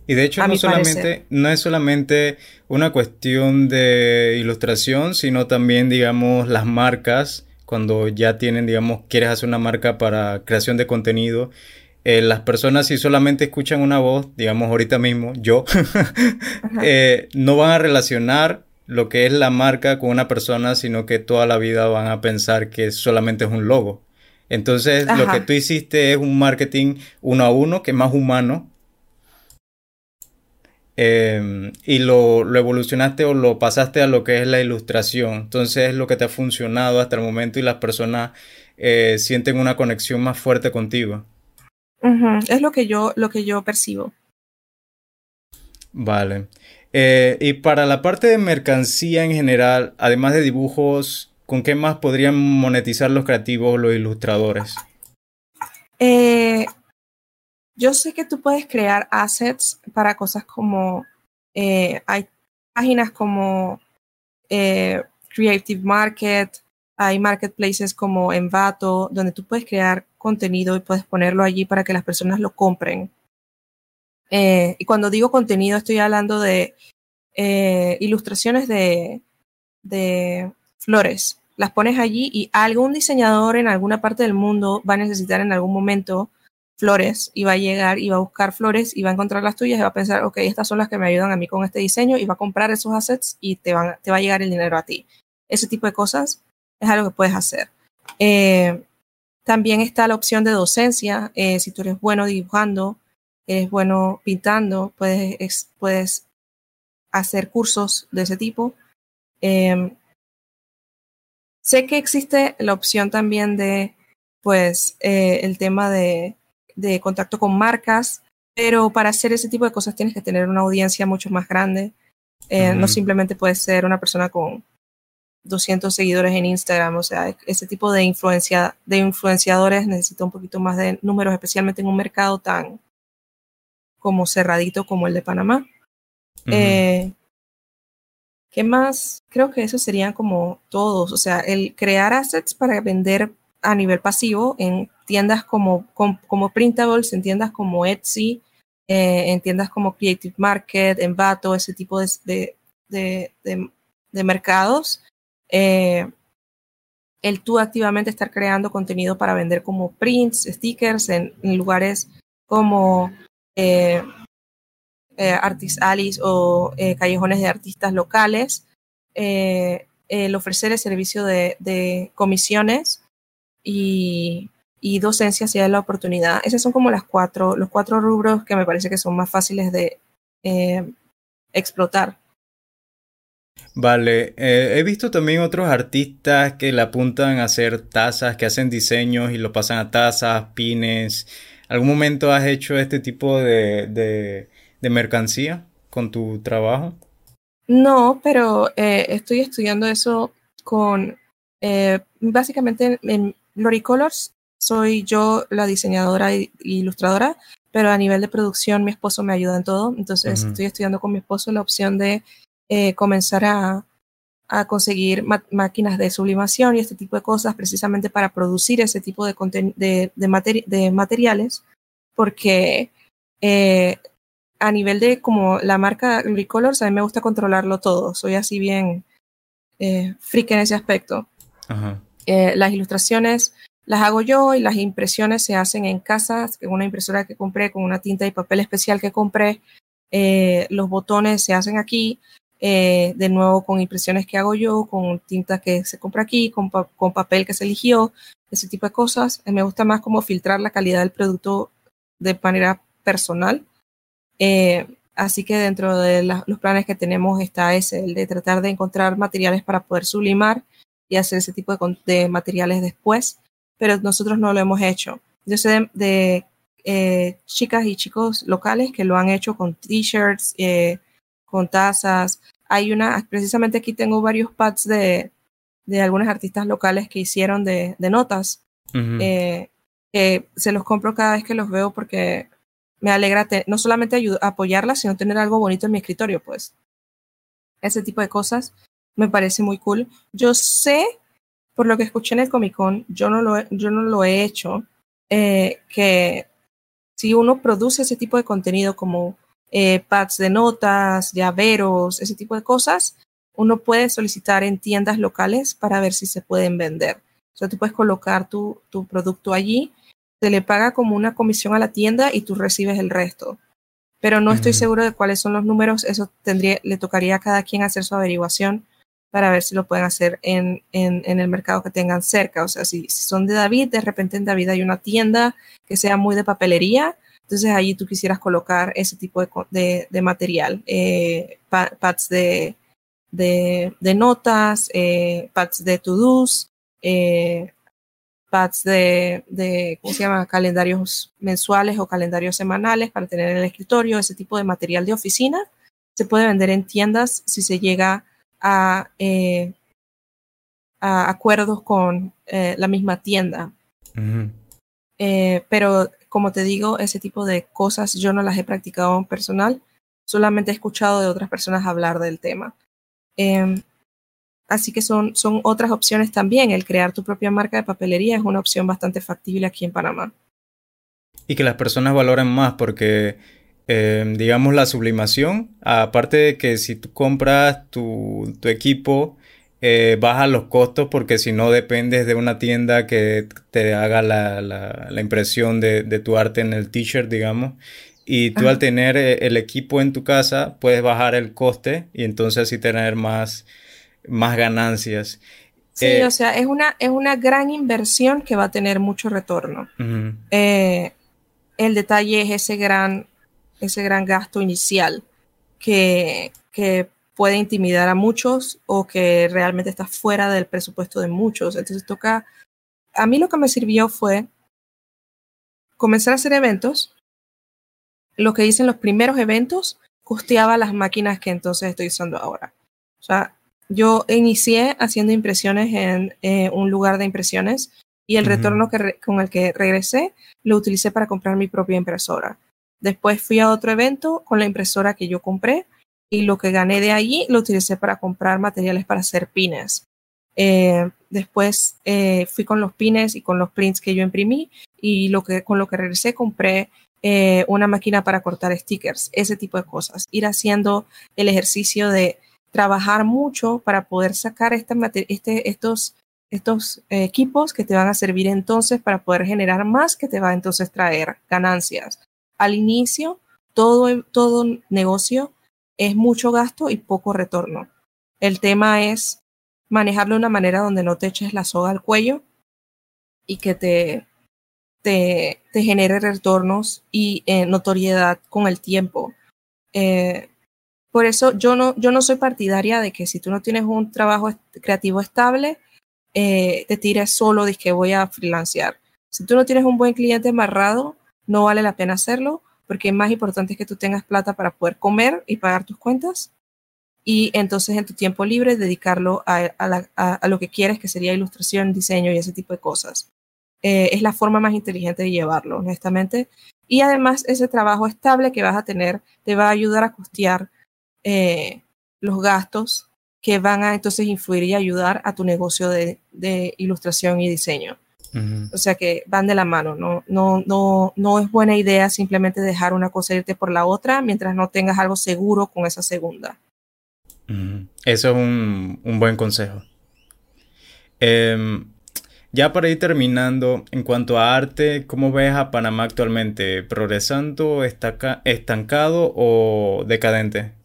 Y de hecho no, solamente, no es solamente una cuestión de ilustración, sino también, digamos, las marcas, cuando ya tienen, digamos, quieres hacer una marca para creación de contenido, eh, las personas si solamente escuchan una voz, digamos ahorita mismo, yo, [laughs] eh, no van a relacionar lo que es la marca con una persona, sino que toda la vida van a pensar que solamente es un logo. Entonces, lo que tú hiciste es un marketing uno a uno, que es más humano. Em, y lo, lo, evolucionaste o lo pasaste a lo que es la ilustración. Entonces, es lo que te ha funcionado hasta el momento y las personas eh, sienten una conexión más fuerte contigo. Es lo que yo, lo que yo percibo. Vale. Eh, y para la parte de mercancía en general, además de dibujos, ¿Con qué más podrían monetizar los creativos o los ilustradores? Eh, yo sé que tú puedes crear assets para cosas como, eh, hay páginas como eh, Creative Market, hay marketplaces como Envato, donde tú puedes crear contenido y puedes ponerlo allí para que las personas lo compren. y cuando digo contenido, estoy hablando de ilustraciones de, de flores. Las pones allí y algún diseñador en alguna parte del mundo va a necesitar en algún momento flores y va a llegar y va a buscar flores y va a encontrar las tuyas y va a pensar, ok, estas son las que me ayudan a mí con este diseño y va a comprar esos assets y te, van, va a llegar el dinero a ti. Ese tipo de cosas es algo que puedes hacer. Eh, también está la opción de docencia. Eh, si tú eres bueno dibujando, eres bueno pintando, puedes, puedes hacer cursos de ese tipo. Eh, Sé que existe la opción también de, pues, eh, el tema de, de, contacto con marcas, pero para hacer ese tipo de cosas tienes que tener una audiencia mucho más grande. Eh, no simplemente puedes ser una persona con 200 seguidores en Instagram, o sea, ese tipo de, influencia, de influenciadores necesita un poquito más de números, especialmente en un mercado tan como cerradito como el de Panamá. eh, ¿Qué más? Creo que eso serían como todos, o sea, el crear assets para vender a nivel pasivo en tiendas como, Printables, en tiendas como Etsy, eh, en tiendas como Creative Market, Envato, ese tipo de, de, de, de mercados. Eh, el tú activamente estar creando contenido para vender como prints, stickers en, lugares como eh, eh, Artist Alice o eh, callejones de artistas locales, el ofrecer el servicio de, comisiones y, y, docencia si hay la oportunidad. Esas son como las cuatro, los cuatro rubros que me parece que son más fáciles de explotar. Vale, eh, he visto también otros artistas que le apuntan a hacer tazas, que hacen diseños y lo pasan a tazas, pines. ¿Algún momento has hecho este tipo de, mercancía con tu trabajo? No, pero eh, estoy estudiando eso con, eh, básicamente en Loricolors soy yo la diseñadora e ilustradora, pero a nivel de producción mi esposo me ayuda en todo, entonces estoy estudiando con mi esposo la opción de eh, comenzar a, conseguir máquinas de sublimación y este tipo de cosas precisamente para producir ese tipo de, de, de, materiales, porque eh, a nivel de como la marca Recolors, a mí me gusta controlarlo todo, soy así bien eh, freak en ese aspecto. Eh, las ilustraciones las hago yo y las impresiones se hacen en casa, con una impresora que compré, con una tinta y papel especial que compré. los botones se hacen aquí, eh, de nuevo con impresiones que hago yo, con tinta que se compra aquí, con, con papel que se eligió, ese tipo de cosas. Eh, me gusta más como filtrar la calidad del producto de manera personal. Eh, así que dentro de los planes que tenemos está ese, el de tratar de encontrar materiales para poder sublimar y hacer ese tipo de, de materiales después, pero nosotros no lo hemos hecho. Yo sé de, chicas y chicos locales que lo han hecho con t-shirts, con tazas. Hay una, precisamente aquí tengo varios pads de, de algunos artistas locales que hicieron de, de notas. Eh, que se los compro cada vez que los veo porque me alegra no solamente ayudar, apoyarlas, sino tener algo bonito en mi escritorio, pues. Ese tipo de cosas me parece muy cool. Yo sé, por lo que escuché en el Comic Con, yo no lo, yo no lo he hecho, eh, que si uno produce ese tipo de contenido como eh, pads de notas, llaveros, ese tipo de cosas, uno puede solicitar en tiendas locales para ver si se pueden vender. O sea, tú puedes colocar tu, tu producto allí, se le paga como una comisión a la tienda y tú recibes el resto. Pero no estoy seguro de cuáles son los números, eso tendría, le tocaría a cada quien hacer su averiguación para ver si lo pueden hacer en, en, en el mercado que tengan cerca. O sea, si, si, son de David, de repente en David hay una tienda que sea muy de papelería, entonces allí tú quisieras colocar ese tipo de, de, material, eh, pads de, de, notas, eh, pads de to-dos, eh, de, de, ¿cómo se llama? Calendarios mensuales o calendarios semanales para tener en el escritorio, ese tipo de material de oficina. Se puede vender en tiendas si se llega a, a acuerdos con la misma tienda. pero como te digo, ese tipo de cosas yo no las he practicado en personal, solamente he escuchado de otras personas hablar del tema. Así que son, son otras opciones también. El crear tu propia marca de papelería es una opción bastante factible aquí en Panamá. Y que las personas valoren más porque, em, digamos, la sublimación, aparte de que si tú compras tu, tu equipo, eh, baja los costos porque si no dependes de una tienda que te haga la, la, impresión de, de, tu arte en el t-shirt, digamos. Y tú al tener eh, el equipo en tu casa puedes bajar el coste y entonces así tener más, más ganancias. Sí, eh, o sea, es una, es una gran inversión que va a tener mucho retorno. el detalle es ese gran, ese gran gasto inicial que, que puede intimidar a muchos o que realmente está fuera del presupuesto de muchos. Entonces toca, a mí lo que me sirvió fue comenzar a hacer eventos. Lo que hice en los primeros eventos costeaba las máquinas que entonces estoy usando ahora. O sea, yo inicié haciendo impresiones en eh, un lugar de impresiones y el retorno que con el que regresé lo utilicé para comprar mi propia impresora. Después fui a otro evento con la impresora que yo compré y lo que gané de allí lo utilicé para comprar materiales para hacer pines. Eh, después eh, fui con los pines y con los prints que yo imprimí y lo que, con lo que regresé compré eh, una máquina para cortar stickers, ese tipo de cosas. Ir haciendo el ejercicio de trabajar mucho para poder sacar este, estos estos equipos que te van a servir entonces para poder generar más que te va a entonces traer ganancias. Al inicio, todo, todo negocio es mucho gasto y poco retorno. El tema es manejarlo de una manera donde no te eches la soga al cuello y que te, te, te genere retornos y eh, notoriedad con el tiempo. Eh, por eso yo no, yo no soy partidaria de que si tú no tienes un trabajo creativo estable, eh, te tires solo de que voy a freelancear. Si tú no tienes un buen cliente amarrado, no vale la pena hacerlo, porque es más importante que tú tengas plata para poder comer y pagar tus cuentas. Y entonces en tu tiempo libre dedicarlo a, a, lo que quieres, que sería ilustración, diseño y ese tipo de cosas. Eh, es la forma más inteligente de llevarlo, honestamente. Y además ese trabajo estable que vas a tener te va a ayudar a costear eh, los gastos que van a entonces influir y ayudar a tu negocio de, de ilustración y diseño. O sea que van de la mano, no, no, no, no es buena idea simplemente dejar una cosa e irte por la otra mientras no tengas algo seguro con esa segunda. Eso es un, un buen consejo. Eh, ya para ir terminando, en cuanto a arte, ¿cómo ves a Panamá actualmente? ¿Progresando, estancado o decadente?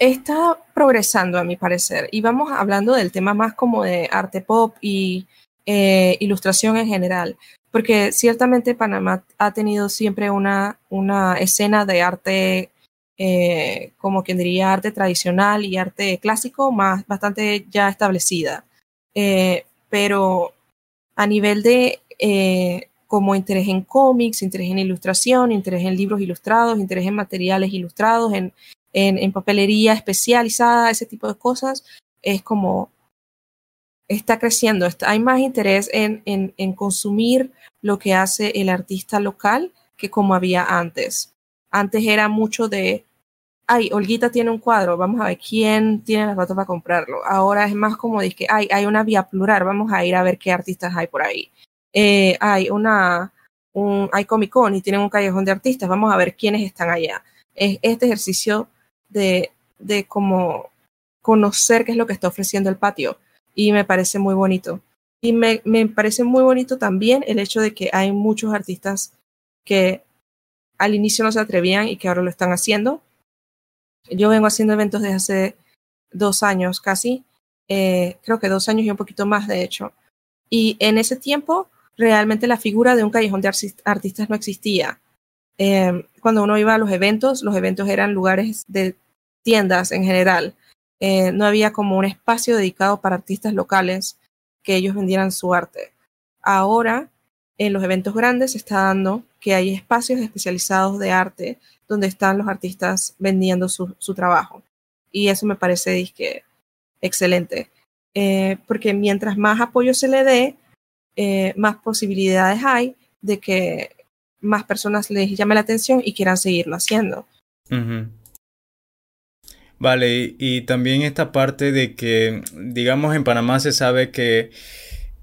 Está progresando, a mi parecer. Y vamos hablando del tema más como de arte pop y eh, ilustración en general. Porque ciertamente Panamá ha tenido siempre una, una escena de arte, eh, como quien diría, arte tradicional y arte clásico, más bastante ya establecida. Eh, pero a nivel de como interés en cómics, interés en ilustración, interés en libros ilustrados, interés en materiales ilustrados, en, en, papelería especializada, ese tipo de cosas, es como está creciendo. Está, hay más interés en, en, en, consumir lo que hace el artista local que como había antes. Antes era mucho de, ay, Olguita tiene un cuadro, vamos a ver quién tiene las plata para comprarlo. Ahora es más como de que, ay, hay una vía plural, vamos a ir a ver qué artistas hay por ahí. Eh, hay una, un, hay Comic Con y tienen un callejón de artistas, vamos a ver quiénes están allá. Es este ejercicio de, de como conocer qué es lo que está ofreciendo el patio y me parece muy bonito. Y me, me parece muy bonito también el hecho de que hay muchos artistas que al inicio no se atrevían y que ahora lo están haciendo yo vengo haciendo eventos desde hace dos años casi, eh, creo que dos años y un poquito más de hecho. Y en ese tiempo realmente la figura de un callejón de artistas no existía. Eh, cuando uno iba a los eventos, los eventos eran lugares de tiendas en general. Eh, no había como un espacio dedicado para artistas locales que ellos vendieran su arte. Ahora, en los eventos grandes se está dando que hay espacios especializados de arte donde están los artistas vendiendo su, su trabajo. Y eso me parece que, excelente, eh, porque mientras más apoyo se le dé, eh, más posibilidades hay de que más personas les llame la atención y quieran seguirlo haciendo. Vale, y, también esta parte de que, digamos, en Panamá se sabe que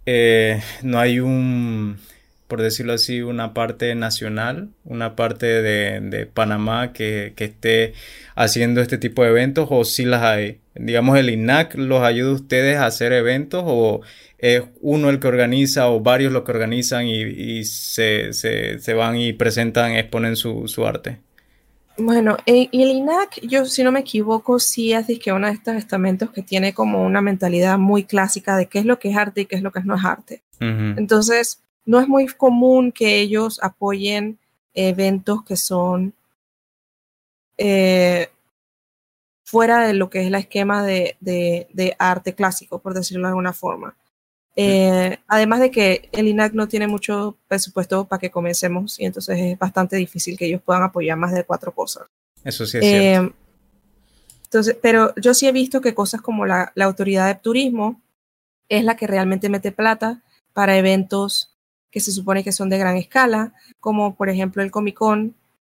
eh, no hay un por decirlo así, una parte nacional, una parte de, Panamá que, que, esté haciendo este tipo de eventos o si las hay. Digamos, el INAC los ayuda a ustedes a hacer eventos o es uno el que organiza o varios los que organizan y, y se, se, se, van y presentan, exponen su, su arte. Bueno, y el INAC, yo si no me equivoco, sí es que uno de estos estamentos que tiene como una mentalidad muy clásica de qué es lo que es arte y qué es lo que no es arte. Uh -huh. Entonces, no es muy común que ellos apoyen eventos que son eh, fuera de lo que es el esquema de, de, de, arte clásico, por decirlo de alguna forma. Eh, además de que el INAC no tiene mucho presupuesto para que comencemos y entonces es bastante difícil que ellos puedan apoyar más de cuatro cosas. Eso sí es eh, cierto. Entonces, pero yo sí he visto que cosas como la, la autoridad de turismo es la que realmente mete plata para eventos que se supone que son de gran escala, como por ejemplo el Comic Con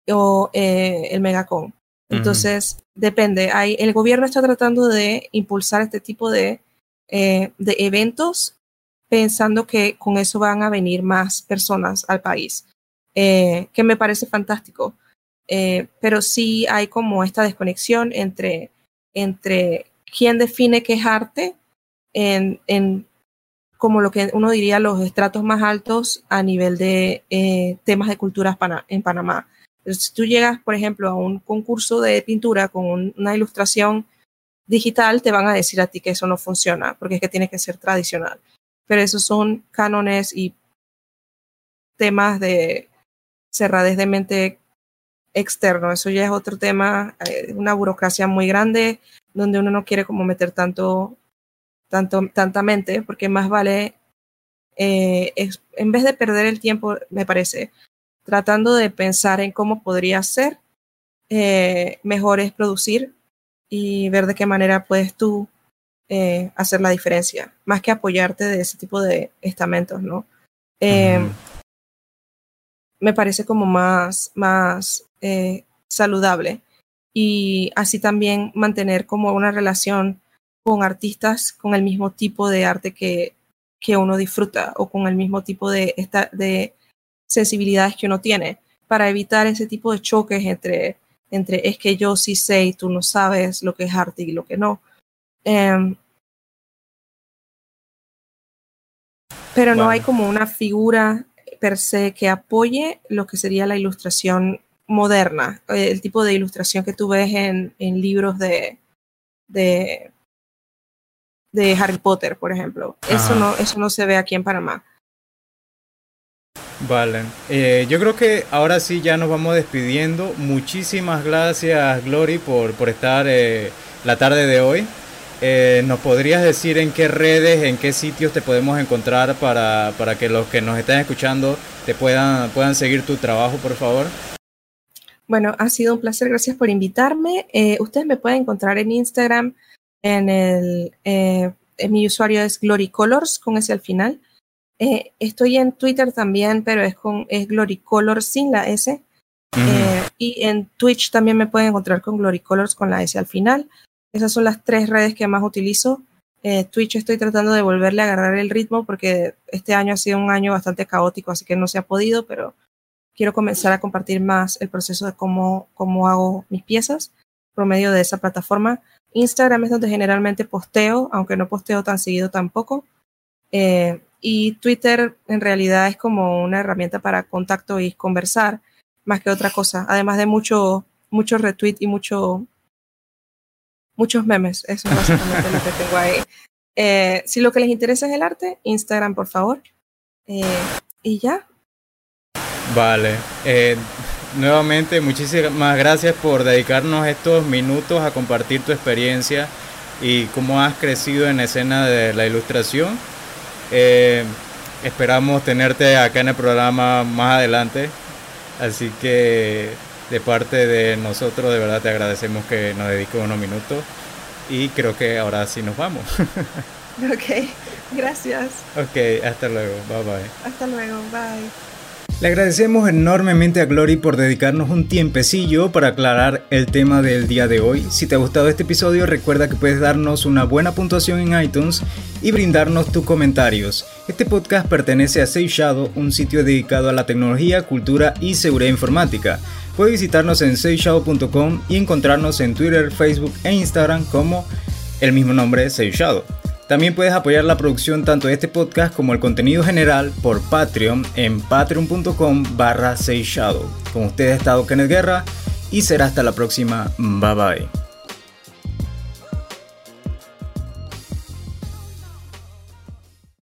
o eh, el Megacon. Entonces, uh -huh. depende. Hay, el gobierno está tratando de impulsar este tipo de, eh, de eventos pensando que con eso van a venir más personas al país, eh, que me parece fantástico. Eh, pero sí hay como esta desconexión entre, entre quién define qué es arte en, en como lo que uno diría los estratos más altos a nivel de eh, temas de culturas en Panamá. si tú llegas, por ejemplo, a un concurso de pintura con una ilustración digital, te van a decir a ti que eso no funciona, porque es que tiene que ser tradicional. Pero esos son cánones y temas de cerradez de mente externo. Eso ya es otro tema, eh, una burocracia muy grande, donde uno no quiere como meter tanto tanto, tanta mente, porque más vale, eh, en vez de perder el tiempo, me parece, tratando de pensar en cómo podría ser, eh, mejor es producir y ver de qué manera puedes tú eh, hacer la diferencia, más que apoyarte de ese tipo de estamentos, ¿no? Me parece como más, más saludable y así también mantener como una relación con artistas con el mismo tipo de arte que, que uno disfruta o con el mismo tipo de, esta, de sensibilidades que uno tiene, para evitar ese tipo de choques entre, entre es que yo sí sé y tú no sabes lo que es arte y lo que no. Em, pero no hay como una figura per se que apoye lo que sería la ilustración moderna, el tipo de ilustración que tú ves en, en libros de, de de Harry Potter, por ejemplo. Eso no, eso no se ve aquí en Panamá. Vale, eh, yo creo que ahora sí ya nos vamos despidiendo. Muchísimas gracias, Glory, por, por estar eh, la tarde de hoy. Eh, ¿Nos podrías decir en qué redes, en qué sitios te podemos encontrar para, para que los que nos están escuchando te puedan, puedan seguir tu trabajo, por favor? Bueno, ha sido un placer, gracias por invitarme. ustedes me pueden encontrar en Instagram en el, eh, mi usuario es Glorycolors con ese al final. Eh, estoy en Twitter también, pero es con es Glorycolors sin la S. Eh, y en Twitch también me pueden encontrar con Glorycolors con la S al final. Esas son las tres redes que más utilizo. Twitch estoy tratando de volverle a agarrar el ritmo porque este año ha sido un año bastante caótico, así que no se ha podido, pero quiero comenzar a compartir más el proceso de cómo, cómo hago mis piezas por medio de esa plataforma. Instagram es donde generalmente posteo, aunque no posteo tan seguido tampoco. Eh, y Twitter en realidad es como una herramienta para contacto y conversar más que otra cosa, además de mucho, mucho retweet y mucho, muchos memes. Eso es básicamente lo que tengo ahí. Eh, si lo que les interesa es el arte, Instagram, por favor. Eh, y ya. Vale nuevamente muchísimas gracias por dedicarnos estos minutos a compartir tu experiencia y cómo has crecido en la escena de la ilustración. Eh, esperamos tenerte acá en el programa más adelante, así que de parte de nosotros de verdad te agradecemos que nos dediques unos minutos y creo que ahora sí nos vamos. [laughs] ok, gracias. Ok, hasta luego, bye bye. Hasta luego, bye. Le agradecemos enormemente a Glory por dedicarnos un tiempecillo para aclarar el tema del día de hoy. Si te ha gustado este episodio, recuerda que puedes darnos una buena puntuación en iTunes y brindarnos tus comentarios. Este podcast pertenece a Safe Shadow, un sitio dedicado a la tecnología, cultura y seguridad informática. Puedes visitarnos en safeshadow.com y encontrarnos en Twitter, Facebook e Instagram como el mismo nombre Safe Shadow. También puedes apoyar la producción tanto de este podcast como el contenido general por Patreon en patreon.com barra Con ustedes ha estado Kenneth Guerra y será hasta la próxima. Bye bye.